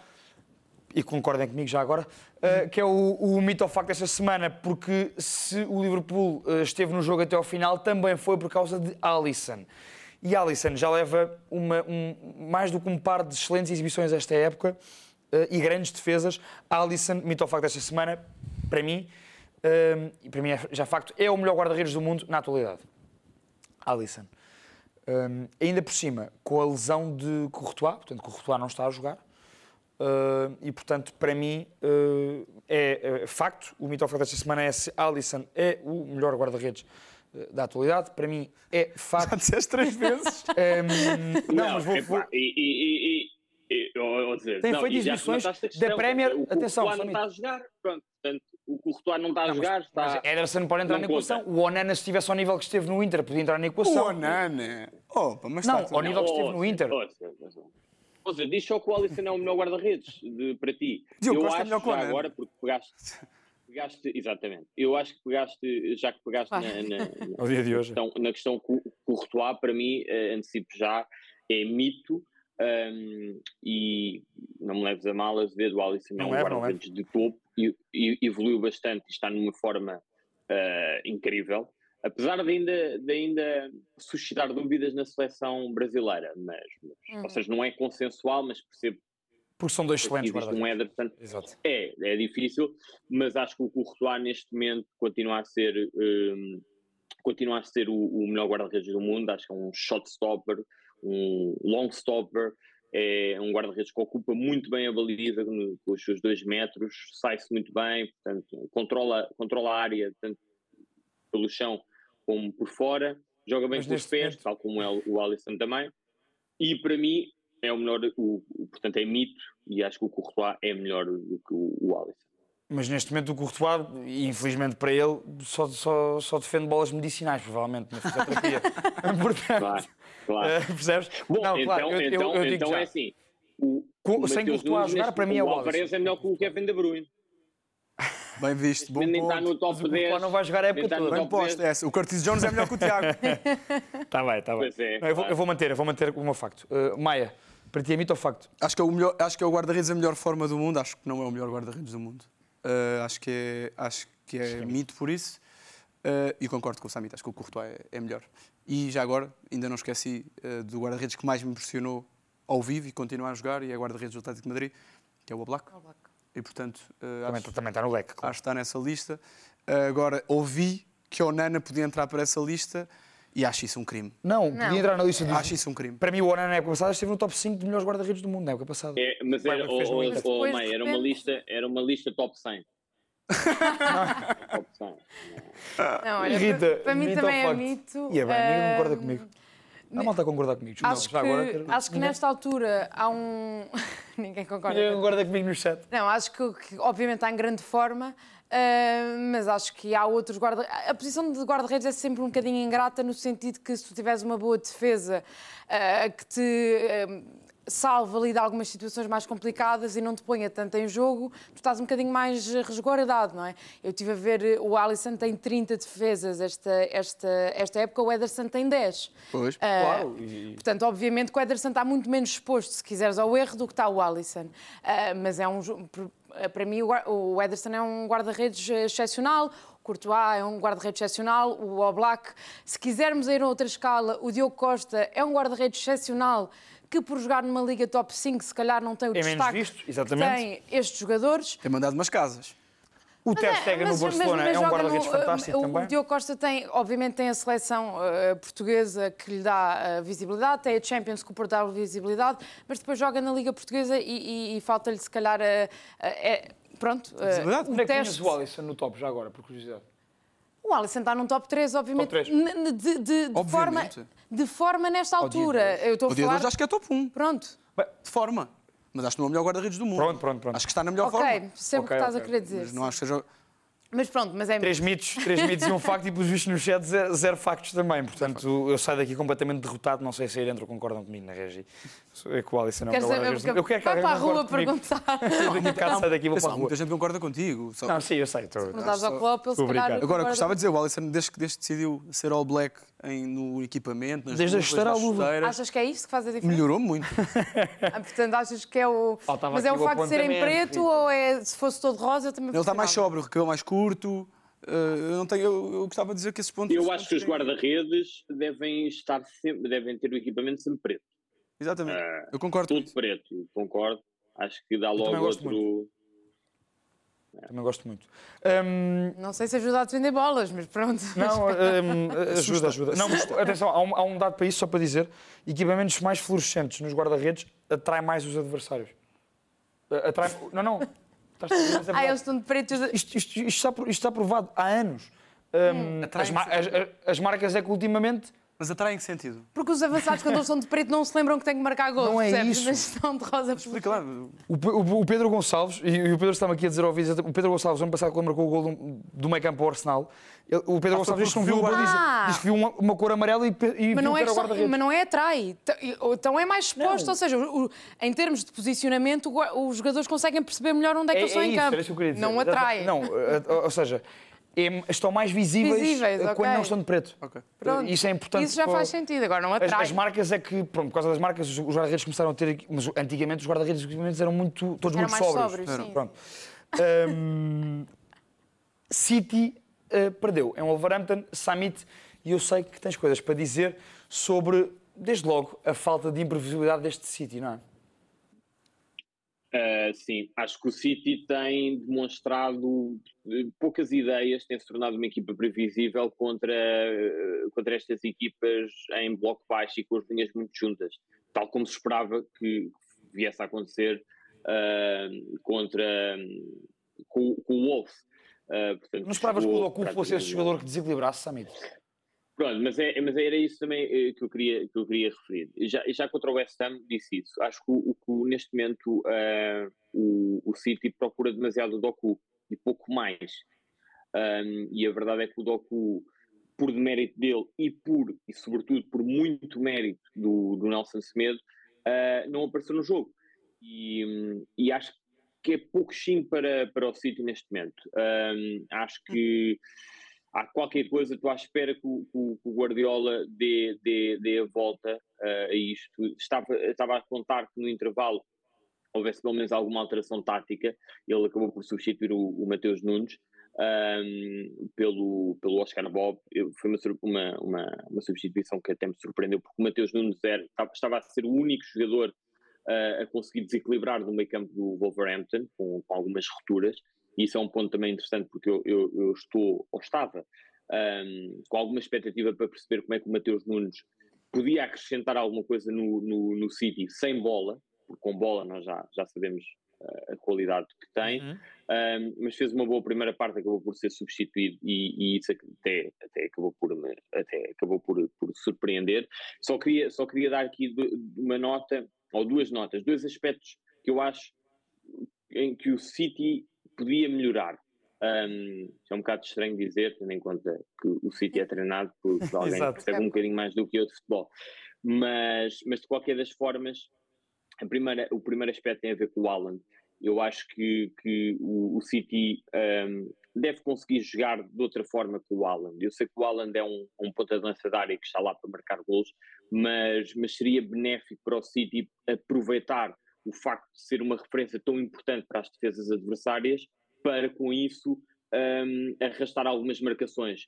E concordem comigo já agora, uh, que é o, o mito ou facto desta semana, porque se o Liverpool uh, esteve no jogo até ao final, também foi por causa de Alisson. E Alisson já leva uma, um- mais do que um par de excelentes exibições esta época uh, e grandes defesas. Alisson, mito ou facto desta semana, para mim, um, e para mim é já facto, é o melhor guarda-redes do mundo na atualidade. Alisson. Um, ainda por cima, com a lesão de Courtois, portanto, Courtois não está a jogar, uh, e portanto, para mim, uh, é, é facto, o mito ou facto desta semana é se Alisson é o melhor guarda-redes uh, da atualidade, para mim é Já facto. disseste três vezes. Um, não, mas vou, epá, vou- E, e, e, e, e, ou- ou dizer, Tem não, feito já exibições da Premier, O atenção, Courtois não está a jogar. Pronto, portanto, o Courtois não está a Não, mas- jogar. mas Está... Ederson pode entrar não na conta. equação. O Onana, se estivesse ao nível que esteve no Inter, podia entrar na equação. O Onana. Opa, mas Não, está ao nível que esteve Oh, no Inter. ouça, ouça. Ouça, diz só que o Alisson é o melhor guarda-redes de- para ti. Eu é acho melhor que o já agora, porque pegaste, pegaste. Exatamente. Eu acho que pegaste, já que pegaste na, na, na- Ao dia de hoje. questão, na questão Cou- Courtois, para mim, eh, antecipo já, é mito. hum, e não me leves a mal, Azevedo, o Alisson é Não um levo, não guarda-redes de topo e, e evoluiu bastante e está numa forma eh, incrível. Apesar de ainda, de ainda suscitar dúvidas na seleção brasileira, mas, mas- Uhum. ou seja, não é consensual, mas percebo Porque são dois excelentes um guarda-redes. Ederson Exato. é, é difícil, mas acho que o Courtois neste momento continua a ser, hum, continua a ser o, o melhor guarda-redes do mundo. Acho que é um shot stopper, um long stopper, é um guarda-redes que ocupa muito bem a baliza com os seus dois metros, sai-se muito bem, portanto, controla, controla a área tanto pelo chão como por fora, joga bem Mas com os pés, momento- tal como é o, o Alisson também. E para mim é o melhor, o, o- portanto é mito, e acho que o Courtois é melhor do que o, o Alisson. Mas neste momento o Courtois, infelizmente para ele, só, só, só defende bolas medicinais, provavelmente, na fisioterapia. Portanto, Claro, claro. eh, percebes? Bom, não, então, claro, eu, eu- então, eu digo então já. é assim. O, Com- o sem Courtois a jogar, para mim é o o Alvarez Alisson. é melhor que o Kevin De Bruyne. Bem visto, bom Nem está ponto. no Mas top o Courtois 10. não vai jogar a época está no toda. Bem posto, 10. essa. O Curtis Jones é melhor que o Tiago. Está bem, está bem. É, Não, eu, vou, eu vou manter, eu vou manter o meu facto. Eh, Maia, para ti é mito ou facto? acho que é o, melhor, acho que é o guarda-redes a melhor forma do mundo. Acho que não é o melhor guarda-redes do mundo. Uh, acho que é, acho que é mito por isso. Uh, e concordo com o Samit, acho que o Courtois é, é melhor. E já agora, ainda não esqueci uh, do guarda-redes que mais me impressionou ao vivo e continua a jogar, e é guarda-redes do Atlético de Madrid, que é o Oblak. E portanto, uh, Também, acho, também está no leque, claro. acho que está nessa lista. Uh, agora, ouvi que o Nana podia entrar para essa lista e acho isso um crime. Não, Não. podia entrar na lista de... Acho isso um crime. Para mim o Onana na época passada esteve no top 5 de melhores guarda-redes do mundo na época passada. É, mas era, oh, Inter. oh, Depois, mãe, era uma lista, era uma lista top 100. top 100. Não, olha, Rita, para, para mim mito também é mito. E é bem, ninguém concorda comigo. A malta concorda comigo. Acho que, já agora quero- acho que nesta altura há um. Ninguém concorda. Ninguém concorda comigo no chat. Não, acho que, que, obviamente está em grande forma, ah, mas acho que há outros guarda A posição de guarda-redes é sempre um bocadinho ingrata no sentido que se tu tiveres uma boa defesa ah, que te ah, salva ali de algumas situações mais complicadas e não te ponha tanto em jogo, tu estás um bocadinho mais resguardado, não é? Eu estive a ver, o Alisson tem 30 defesas esta, esta, esta época, o Ederson tem 10. Pois. Claro, Portanto, obviamente que o Ederson está muito menos exposto, se quiseres, ao erro do que está o Alisson. Mas é um. Ah, Para mim, o Ederson é um guarda-redes eh, excepcional, o Courtois é um guarda-redes excepcional, o Oblak. Se quisermos ir a outra escala, o Diogo Costa é um guarda-redes excepcional que, por jogar numa liga top 5, se calhar não tem o É menos destaque visto, que exatamente. tem estes jogadores. Tem mandado umas casas. O Ter Stegen no mas- mas- Barcelona mas é um guarda-redes no- fantástico o, também. O Diogo Costa tem, obviamente, tem a seleção eh, portuguesa que lhe dá eh, visibilidade, tem a Champions que lhe dá visibilidade, mas depois joga na Liga Portuguesa e, e- e falta-lhe, se calhar, eh, é- pronto, Visibilidade? o Onde é que tinhas teste. o Alisson no top já agora, por curiosidade? O Alisson está num top 3, obviamente, Top três. n- n- de, de- de forma, de forma nesta altura. hoje. Eu estou a O dia de falar... hoje acho que é top 1. Pronto. De forma. Mas acho que não é o melhor guarda-redes do mundo. Pronto, pronto, pronto. Acho que está na melhor Ok, forma. percebo o Ok, que estás ok. a querer dizer. Mas não acho que seja. Mas pronto, mas é Três mitos, três mitos e um facto, e pelos vistos no chat, zero, zero factos também. Portanto, eu saio daqui completamente derrotado. Não sei se aí dentro concordam comigo na Regi. É com o Alisson, não Quero com o saber, porque Eu quero que vai para a rua perguntar. Eu daqui a bocado saio daqui e vou para a rua. muita gente concorda contigo. Só- Não, sim, eu sei. Estou... Perguntares ao Klopp, ele se calhar... Agora, gostava de dizer, o Alisson, desde que, desde que decidiu ser all black em- no equipamento, nas Desde a luvas, nas luva. chuteiras, Achas que é isto que faz a diferença? melhorou muito. Ah, portanto, achas que é o. Faltava Mas é o facto de serem preto ou é se fosse todo rosa eu também Ele está mais sóbrio, o cabelo mais curto. eh, eu, não tenho, eu, eu gostava de dizer que esses pontos. Eu acho que os guarda-redes devem estar sempre, devem ter o equipamento sempre preto. Exatamente. Ah, eu concordo. Tudo isso. preto, concordo. Acho que dá logo outro. Também gosto muito. Hum, Não sei se ajuda a defender bolas, mas pronto. Não, hum, ajuda, ajuda. Não, mas, atenção, há um, há um dado para isso, só para dizer: equipamentos mais fluorescentes nos guarda-redes atrai mais os adversários. Atrai, não, não. Estás Ah, eles estão de preto. isto, isto, isto, isto está, isto está provado há anos. Hum, as- as- as marcas é que ultimamente Mas atrai em que sentido? Porque os avançados, quando eles são de preto, não se lembram que têm que marcar gol. Não é percebes? isso. Mas estão de rosa Explica lá. O, Pe- o- o Pedro Gonçalves, e, o Pedro estava aqui a dizer ao vídeo, o Pedro Gonçalves, ano passado, quando marcou o gol do, do meio campo ao Arsenal, ele- o Pedro Ah, Gonçalves diz que não viu o. Ah! Diz que viu uma, uma cor amarela e, pe- e Mas viu não, que é era o só- guarda-redes. mas não é atrai. T- Então é mais exposto. Não. Ou seja, o- o- em termos de posicionamento, o gua- os jogadores conseguem perceber melhor onde é que eles estão em isso, campo. era isso que eu queria dizer. Não atrai. Não, eh, ou seja, é- estão mais visíveis, Visíveis, eh, quando não estão de preto. Ok. Pronto. Isso é importante. Isso já para- faz sentido. Agora não As, atrai. as marcas é que, pronto, por causa das marcas, os os guarda-redes começaram a ter. Mas antigamente os guarda-redes eram muito, todos Eram muito mais sóbrios. sóbrios. Ahm, City eh, perdeu. É um Wolverhampton Summit e eu sei que tens coisas para dizer sobre, desde logo, a falta de imprevisibilidade deste City, não é? Uh, sim, acho que o City tem demonstrado eh, poucas ideias, tem se tornado uma equipa previsível contra, eh, contra estas equipas em bloco baixo e com as linhas muito juntas, tal como se esperava que viesse a acontecer uh, contra com, com o Wolves. Uh, portanto, Não esperavas que o Doku fosse esse jogador que desequilibrasse Summit? Pronto, mas, é, mas era isso também eh, que eu queria, que eu queria referir. Já, já contra o West Ham disse isso. Acho que, o, que neste momento ah, o, o City procura demasiado o Doku e pouco mais. Um, e a verdade é que o Doku, por demérito dele e por, e sobretudo por muito mérito do, do Nelson Semedo, ah, não apareceu no jogo. E, e acho que é pouco sim para, para o City neste momento. Um, acho que há qualquer coisa, estou à espera que o, que o- Guardiola dê, dê, dê a volta uh, a isto. Estava, estava a contar que no intervalo houvesse pelo menos alguma alteração tática. Ele acabou por substituir o, o Mateus Nunes um, pelo, pelo Oscar Bob. Foi uma, uma, uma, uma substituição que até me surpreendeu, porque o Mateus Nunes era, estava, estava a ser o único jogador uh, a conseguir desequilibrar no meio campo do Wolverhampton, com, com algumas rupturas. E isso é um ponto também interessante, porque eu, eu, eu estou, ou estava, um, com alguma expectativa para perceber como é que o Mateus Nunes podia acrescentar alguma coisa no, no, no City sem bola, porque com bola nós já, já sabemos uh, a qualidade que tem, Uhum. um, mas fez uma boa primeira parte, acabou por ser substituído e, e isso até, até acabou, por, até acabou por, por surpreender. Só queria, só queria dar aqui uma nota, ou duas notas, dois aspectos que eu acho em que o City podia melhorar. Um, é um bocado estranho dizer, tendo em conta que o City é treinado por por alguém que percebe um bocadinho mais do que eu de futebol. Mas, mas de qualquer das formas, a primeira, o primeiro aspecto tem a ver com o Haaland. Eu acho que, que o, o City um, deve conseguir jogar de outra forma que o Haaland. Eu sei que o Haaland é um, um ponta de lança da área que está lá para marcar golos, mas, mas seria benéfico para o City aproveitar o facto de ser uma referência tão importante para as defesas adversárias para, com isso, um, arrastar algumas marcações.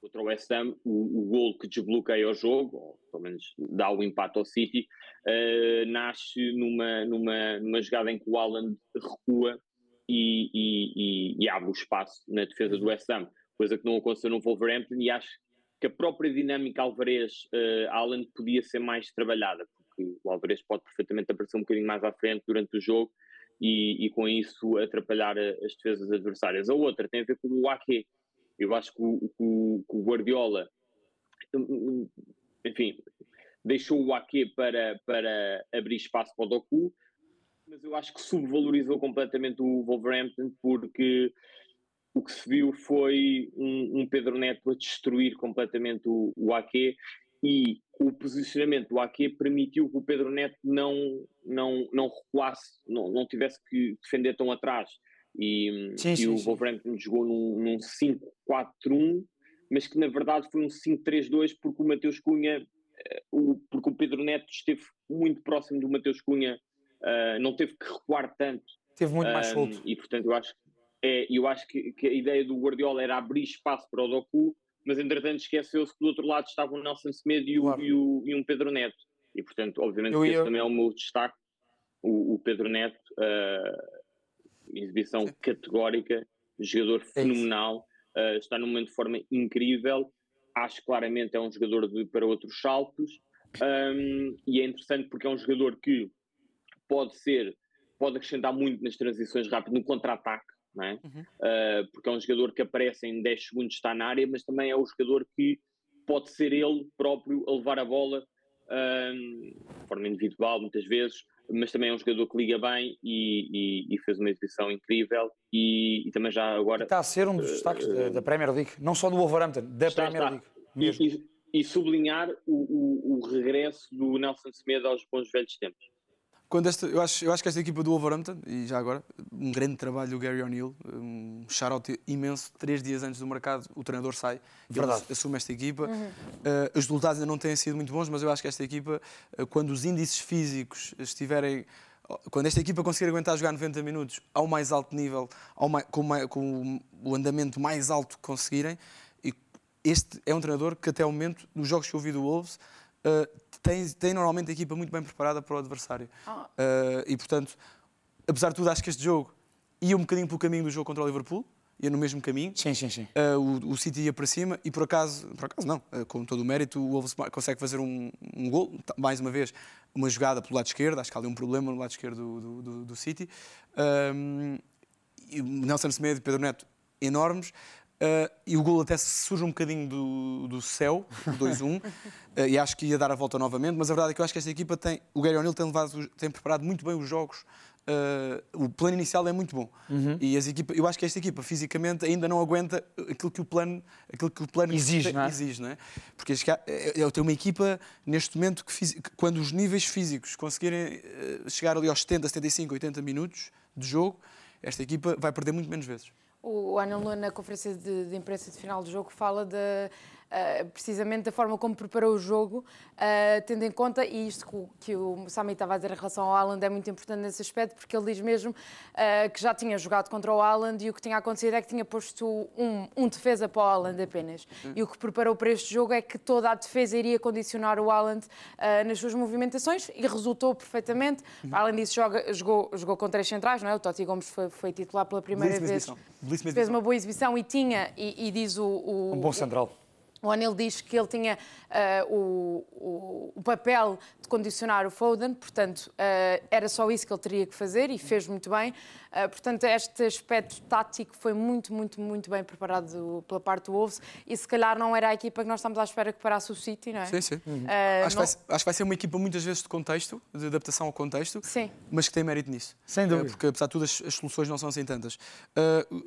Contra o West Ham, o, o gol que desbloqueia o jogo, ou pelo menos dá o empate ao City, uh, nasce numa, numa, numa jogada em que o Haaland recua e, e- e- e abre o espaço na defesa do West Ham, coisa que não aconteceu no Wolverhampton e acho que a própria dinâmica Alvarez-Haaland podia ser mais trabalhada, porque o Alvarez pode perfeitamente aparecer um bocadinho mais à frente durante o jogo e, e com isso atrapalhar as defesas adversárias. A outra tem a ver com o Ake. Eu acho que o, que o- que o Guardiola, enfim, deixou o Ake para, para abrir espaço para o Doku, mas eu acho que subvalorizou completamente o Wolverhampton porque o que se viu foi um, um Pedro Neto a destruir completamente o, o Ake e o posicionamento do Ake permitiu que o Pedro Neto não, não, não reculasse, não, não tivesse que defender tão atrás. E, sim, e sim, o. Wolverhampton jogou num, num 5-4-1, mas que na verdade foi um 5-3-2 porque o Mateus Cunha, o, porque o Pedro Neto esteve muito próximo do Mateus Cunha, uh, não teve que recuar tanto. Teve muito mais solto. E portanto eu acho, é, eu acho que, que, a ideia do Guardiola era abrir espaço para o Doku, mas entretanto esqueceu-se que do outro lado estava o Nelson Semedo e, claro. e, o, e um Pedro Neto. E portanto, obviamente, eu, esse eu... também é o meu destaque. O, o Pedro Neto, uh, exibição Sim. categórica, jogador é fenomenal, uh, está num momento de forma incrível. Acho claramente é um jogador de, para outros saltos. Um, e é interessante porque é um jogador que pode ser, pode acrescentar muito nas transições rápidas, no contra-ataque, não é? Uhum. Uh, porque é um jogador que aparece em 10 segundos, está na área, mas também é o jogador que pode ser ele próprio a levar a bola um, de forma individual, muitas vezes, mas também é um jogador que liga bem e, e, e fez uma exibição incrível e, e, também já agora... Está a ser um dos destaques uh, da, da, Premier League, não só do Wolverhampton, da está, Premier League. Mesmo. E, sublinhar o, o, o, regresso do Nelson Semedo aos bons velhos tempos. Quando esta, eu, acho, eu acho que esta equipa do Wolverhampton, e já agora, um grande trabalho do Gary O'Neill, um shout-out imenso, três dias antes do mercado, o treinador sai. Ele assume esta equipa. Uhum. Uh, os resultados ainda não têm sido muito bons, mas eu acho que esta equipa, uh, quando os índices físicos estiverem quando esta equipa conseguir aguentar jogar 90 minutos ao mais alto nível, ao mais, com, mais, com, o andamento mais alto que conseguirem, e este é um treinador que até o momento, nos jogos que eu vi do Wolves, uh, tem, tem, normalmente a equipa muito bem preparada para o adversário. Uh, e portanto, apesar de tudo, acho que este jogo ia um bocadinho pelo caminho do jogo contra o Liverpool, ia no mesmo caminho. Sim, sim, sim. Uh, o, o, City ia para cima e por acaso, por acaso não, uh, com todo o mérito, o Wolves consegue fazer um, um gol, mais uma vez, uma jogada pelo lado esquerdo, acho que há ali um problema no lado esquerdo do, do, do City. Um, e Nelson Semedo e Pedro Neto, enormes. Uh, e o gol até surge um bocadinho do, do céu, 2-1, uh, e acho que ia dar a volta novamente, mas a verdade é que eu acho que esta equipa tem, o Gary O'Neill tem, levado, tem preparado muito bem os jogos, uh, o plano inicial é muito bom, uhum. e as equipa, eu acho que esta equipa fisicamente ainda não aguenta aquilo que o plano, aquilo que o plano exige, não é? exige não é? Porque eu tenho uma equipa neste momento que, que quando os níveis físicos conseguirem chegar ali aos 70, 75, 80 minutos de jogo, esta equipa vai perder muito menos vezes. O Anel na conferência de, de, imprensa de final do jogo fala de, uh, precisamente da forma como preparou o jogo, uh, tendo em conta, e isto que, que o Sami estava a dizer em relação ao Haaland é muito importante nesse aspecto, porque ele diz mesmo uh, que já tinha jogado contra o Haaland e o que tinha acontecido é que tinha posto um, um defesa para o Haaland apenas. Uhum. E o que preparou para este jogo é que toda a defesa iria condicionar o Haaland nas suas movimentações e resultou perfeitamente. Uhum. Além disso, joga, jogou, jogou com três centrais, não é? O Totti Gomes foi, foi titular pela primeira vez. Fez uma boa exibição e tinha, e, e diz o, o, Um bom central. O Anil diz que ele tinha uh, o, o, o, papel de condicionar o Foden, portanto, uh, era só isso que ele teria que fazer e fez muito bem. Uh, portanto, este aspecto tático foi muito, muito, muito bem preparado pela parte do Wolves e se calhar não era a equipa que nós estamos à espera que parasse o City, não é? Sim, sim. Uhum. Acho, não... vai, acho, que vai ser uma equipa muitas vezes de contexto, de adaptação ao contexto, sim. mas que tem mérito nisso. Sem dúvida. Porque, apesar de tudo, as, as soluções não são assim tantas.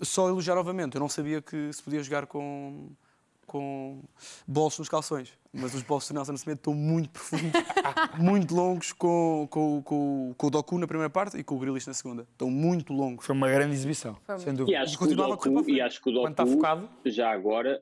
só elogiar novamente, eu não sabia que se podia jogar com com bolsos nos calções. Mas os bolsos do Nelson Nascimento estão muito profundos, muito longos, com, com, com, com, o Doku na primeira parte e com o Grealish na segunda. Estão muito longos. Foi uma grande exibição, sem dúvida. E acho, que o Doku, e acho que o Doku, está focado... já agora,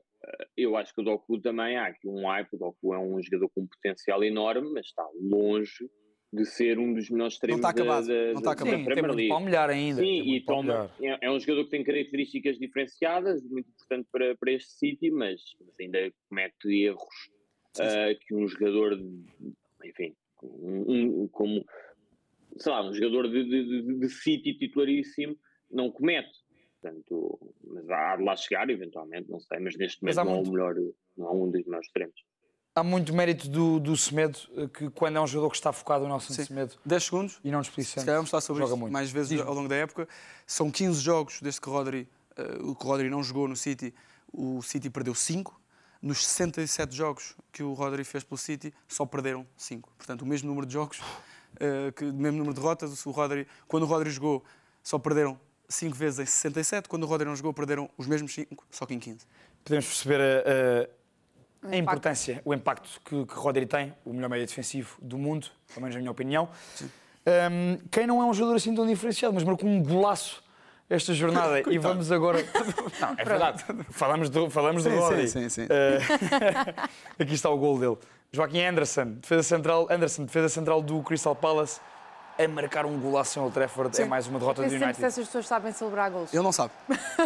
eu acho que o Doku também há aqui um hype. O Doku é um jogador com um potencial enorme, mas está longe de ser um dos melhores extremos não está acabado. da, da, não está acabado. da Premier League. Para melhor ainda. Sim, e toma, é, é um jogador que tem características diferenciadas, muito importante para, para este City, mas, mas ainda comete erros uh, que um jogador, enfim, um, um, como, sei lá, um jogador de, de, de City titularíssimo não comete. Portanto, mas há de lá chegar, eventualmente, não sei, mas neste momento mas não, muito... é o melhor, não é um dos melhores extremos há muito mérito do, do Semedo, que quando é um jogador que está focado no nosso Semedo. 10 segundos. E não desperdiciando. Se calhar vamos falar sobre isso muito. mais vezes ao longo da época. São 15 jogos desde que Rodri, uh, o que Rodri não jogou no City, o City perdeu 5. Nos 67 jogos que o Rodri fez pelo City, só perderam 5. Portanto, o mesmo número de jogos, uh, que, o mesmo número de derrotas. O Rodri, quando o Rodri jogou, só perderam 5 vezes em 67. Quando o Rodri não jogou, perderam os mesmos 5, só que em 15. Podemos perceber a, a- a importância, o impacto que, que Rodri tem, o melhor médio defensivo do mundo, pelo menos na minha opinião. Um, quem não é um jogador assim tão diferenciado, mas marcou um golaço esta jornada e vamos agora. Não, é verdade. Falamos do, falamos do Sim, Rodri. sim, sim, sim. Eh, aqui está o gol dele. Joaquim Anderson, defesa central, Anderson, defesa central do Crystal Palace, a marcar um golaço em Old Trafford. É mais uma derrota do United. se essas pessoas sabem celebrar gols. Ele não sabe,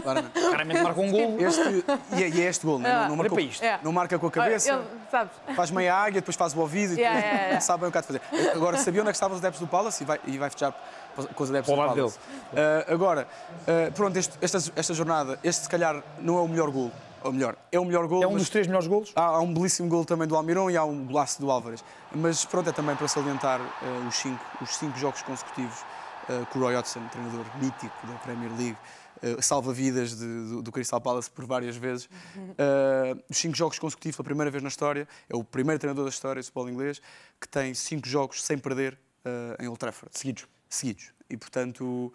claramente. Claramente marca um gol. Este, e, é, e é este gol, não, não, marcou, para isto. É. não marca com a cabeça, Ele, sabes? faz meia águia, depois faz o ouvido e Yeah, depois yeah, yeah. não sabe bem o que há de fazer. Agora, sabia onde é que estavam os adeptos do Palace e vai, e vai fechar com os adeptos Para o do Palace. Ah, agora, ah, pronto, este- esta, esta jornada, este se calhar não é o melhor gol, ou melhor, é o melhor gol, É um dos três melhores golos. há, há um belíssimo gol também do Almirão e há um golaço do Álvares. Mas pronto, é também para salientar ah, os, cinco, os cinco jogos consecutivos ah, com o Roy Hodgson, treinador mítico da Premier League, ah, salva-vidas de- do, do Crystal Palace por várias vezes. Os cinco jogos consecutivos pela primeira vez na história, é o primeiro treinador da história do futebol inglês que tem cinco jogos sem perder ah, em Old Trafford Seguidos. seguidos. E, portanto,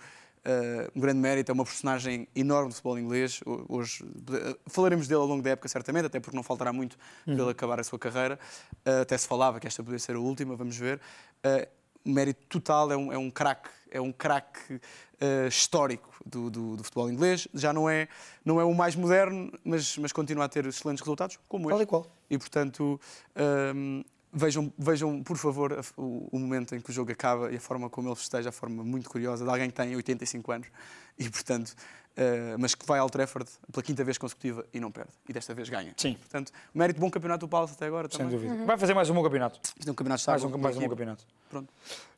eh, um grande mérito, é uma personagem enorme do futebol inglês. Ho- Hoje eh, falaremos dele ao longo da época, certamente, até porque não faltará muito para ele acabar a sua carreira. Eh, até se falava que esta poderia ser a última, vamos ver. Mérito total, é um, é um craque, é um craque histórico do, do- do futebol inglês. Já não é, não é o mais moderno, mas, mas continua a ter excelentes resultados, como Tal este. e qual. E, portanto, hum, vejam, vejam, por favor, o, o momento em que o jogo acaba e a forma como ele festeja, a forma muito curiosa de alguém que tem 85 anos e, portanto, eh, mas que vai ao Trafford pela quinta vez consecutiva e não perde. E desta vez ganha. Sim. Portanto, mérito bom campeonato do Palace até agora Sem também. dúvida. Vai fazer mais um bom campeonato. Isto é um campeonato Mais um, mais um bom campeonato. Pronto.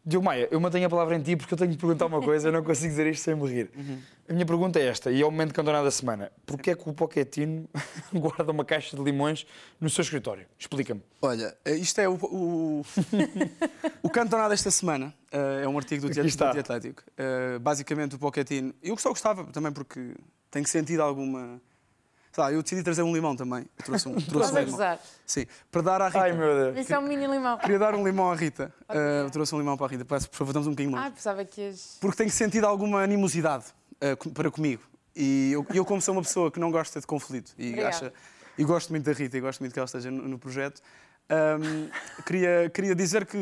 Diogo Maia, eu mantenho a palavra em ti porque eu tenho que perguntar uma coisa, eu não consigo dizer isto sem me rir. A minha pergunta é esta, e é o momento cantonado da semana. Porquê é que o Pochettino guarda uma caixa de limões no seu escritório? Explica-me. Olha, eh, isto é o, o, o cantonado desta semana. eh, é um artigo do Teatro Atlético. Eh, basicamente, o Pochettino... Eu só gostava também porque tenho sentido alguma... Lá, eu decidi trazer um limão também. Eu trouxe um, trouxe Estás um a limão. gozar. Sim, para dar à Rita. Ai meu Deus. Isso é um mini limão. Queria dar um limão à Rita. Eh, trouxe um limão para a Rita. Peço, por favor, damos um bocadinho longe. Ah, pensava que ias. Porque tenho sentido alguma animosidade com- para comigo. E eu, eu, como sou uma pessoa que não gosta de conflito e, Obrigada. acha, e gosto muito da Rita e gosto muito que ela esteja no, no projeto, ahm, queria, queria dizer que,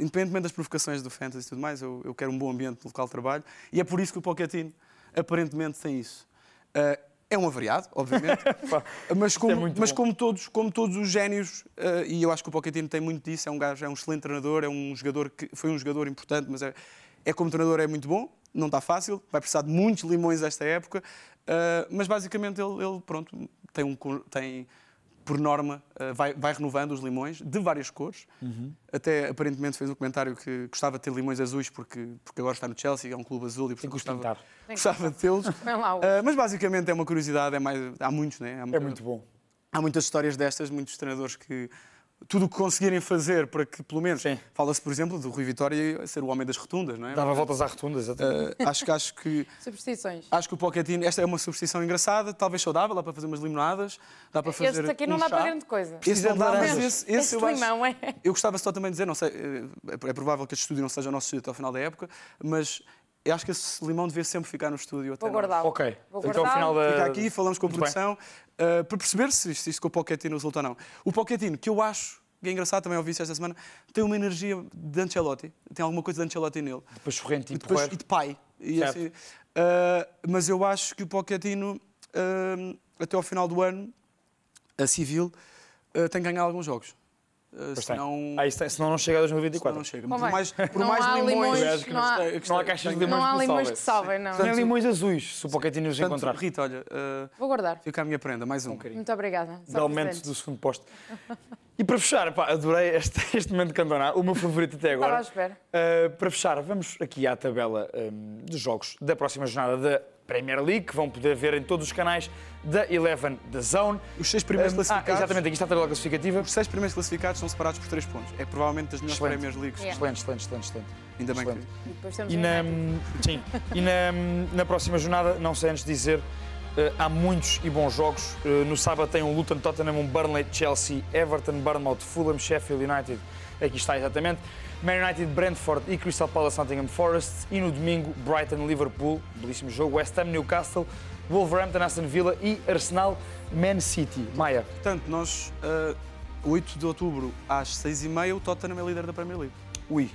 independentemente das provocações do fantasy e tudo mais, eu, eu quero um bom ambiente no local de trabalho e é por isso que o Pochettino aparentemente tem isso. Eh, é um avariado, obviamente, mas, como, é mas como, todos, como todos os génios, eh, e eu acho que o Pochettino tem muito disso, é um gajo, é um excelente treinador, é um jogador que foi um jogador importante, mas é, é como treinador é muito bom, não está fácil, vai precisar de muitos limões esta época, eh, mas basicamente ele, ele, pronto, tem, um, tem por norma, eh, vai, vai renovando os limões de várias cores. Até aparentemente fez um comentário que gostava de ter limões azuis porque, porque agora está no Chelsea, é um clube azul e portanto gostava, pintar. Gostava de tê-los. Uh, mas basicamente é uma curiosidade, é mais, há muitos, né? Há, É muito bom. há muitas histórias destas, muitos treinadores que tudo o que conseguirem fazer para que, pelo menos, fala-se, por exemplo, do Rui Vitória ser o homem das rotundas, não é? Dava voltas à rotunda, exatamente. Uh, acho, que, acho, que, Superstições. acho que o Pochettino, esta é uma superstição engraçada, talvez saudável, dá para fazer umas limonadas, dá para fazer Este aqui não um dá chá. para grande coisa. Esse não de dá, mas esse, esse Este eu acho... limão é. Eu gostava só também de dizer, não sei, eh, é provável que este estúdio não seja o nosso estúdio até ao final da época, mas eu acho que esse limão devia sempre ficar no estúdio até Vou guardá-lo. ok. Vou Até ao guardar. final da. Fica aqui, falamos com a Muito bem. Uh, para perceber se isto, isto com o Pochettino resulta ou não. O Pochettino, que eu acho, que é engraçado, também ouvi isso esta semana, tem uma energia de Ancelotti, tem alguma coisa de Ancelotti nele. Depois sorrente E, depois, e de pai. E assim, uh, mas eu acho que o Pochettino, uh, até ao final do ano, a Civil, tem que ganhar alguns jogos. Uh, tem. senão, Ah, isso senão não chega a senão 2024. não chega. Por mais, por Não mais há limões, limões, não há- que Não há caixas de limões Não há que limões que salvem. não. Nem limões azuis, se o Pochettino os encontrar. Rita, olha, uh, Vou guardar. fica a minha prenda, mais um. Muito obrigada. Realmente presentes. do segundo posto. E para fechar, pá, adorei este, este momento de cantonar, o meu favorito até Estava à agora. espera. Uh, para fechar, vamos aqui à tabela um, dos jogos da próxima jornada da Premier League, que vão poder ver em todos os canais da Eleven da Zone. Os seis primeiros Um, ah, classificados. exatamente, aqui está a tabela classificativa. Os seis primeiros classificados são separados por três pontos. É provavelmente das melhores Excelente. Premier Leagues. Yeah. Excelente, excelente, excelente, excelente. Ainda bem Excelente. que. E depois temos E o na, sim, e na, na próxima jornada, não sei antes dizer eh, há muitos e bons jogos. Eh, no sábado tem um Luton, Tottenham, um Burnley, Chelsea, Everton, Bournemouth, Fulham, Sheffield United. Aqui está exatamente. Man United, Brentford e Crystal Palace, Nottingham Forest. E no domingo, Brighton, Liverpool, belíssimo jogo. West Ham, Newcastle, Wolverhampton, Aston Villa e Arsenal, Man City. Maia. Portanto, nós, uh, 8 de outubro às 6h30, o Tottenham é líder da Premier League. Ui.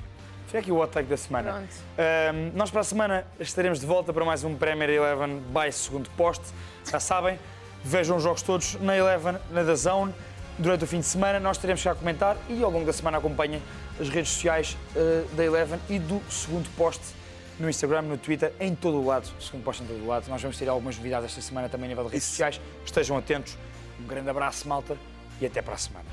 Foi aqui o hot take da semana. Pronto. Ahm, nós para a semana estaremos de volta para mais um Premier Eleven by segundo poste. Já sabem, vejam os jogos todos na Eleven, na da Zone. Durante o fim de semana nós teremos que a comentar e ao longo da semana acompanhem as redes sociais eh, da Eleven e do segundo poste no Instagram, no Twitter, em todo o lado. Segundo poste em todo o lado. Nós vamos ter algumas novidades esta semana também a nível de redes Isso. sociais. Estejam atentos. Um grande abraço, malta, e até para a semana.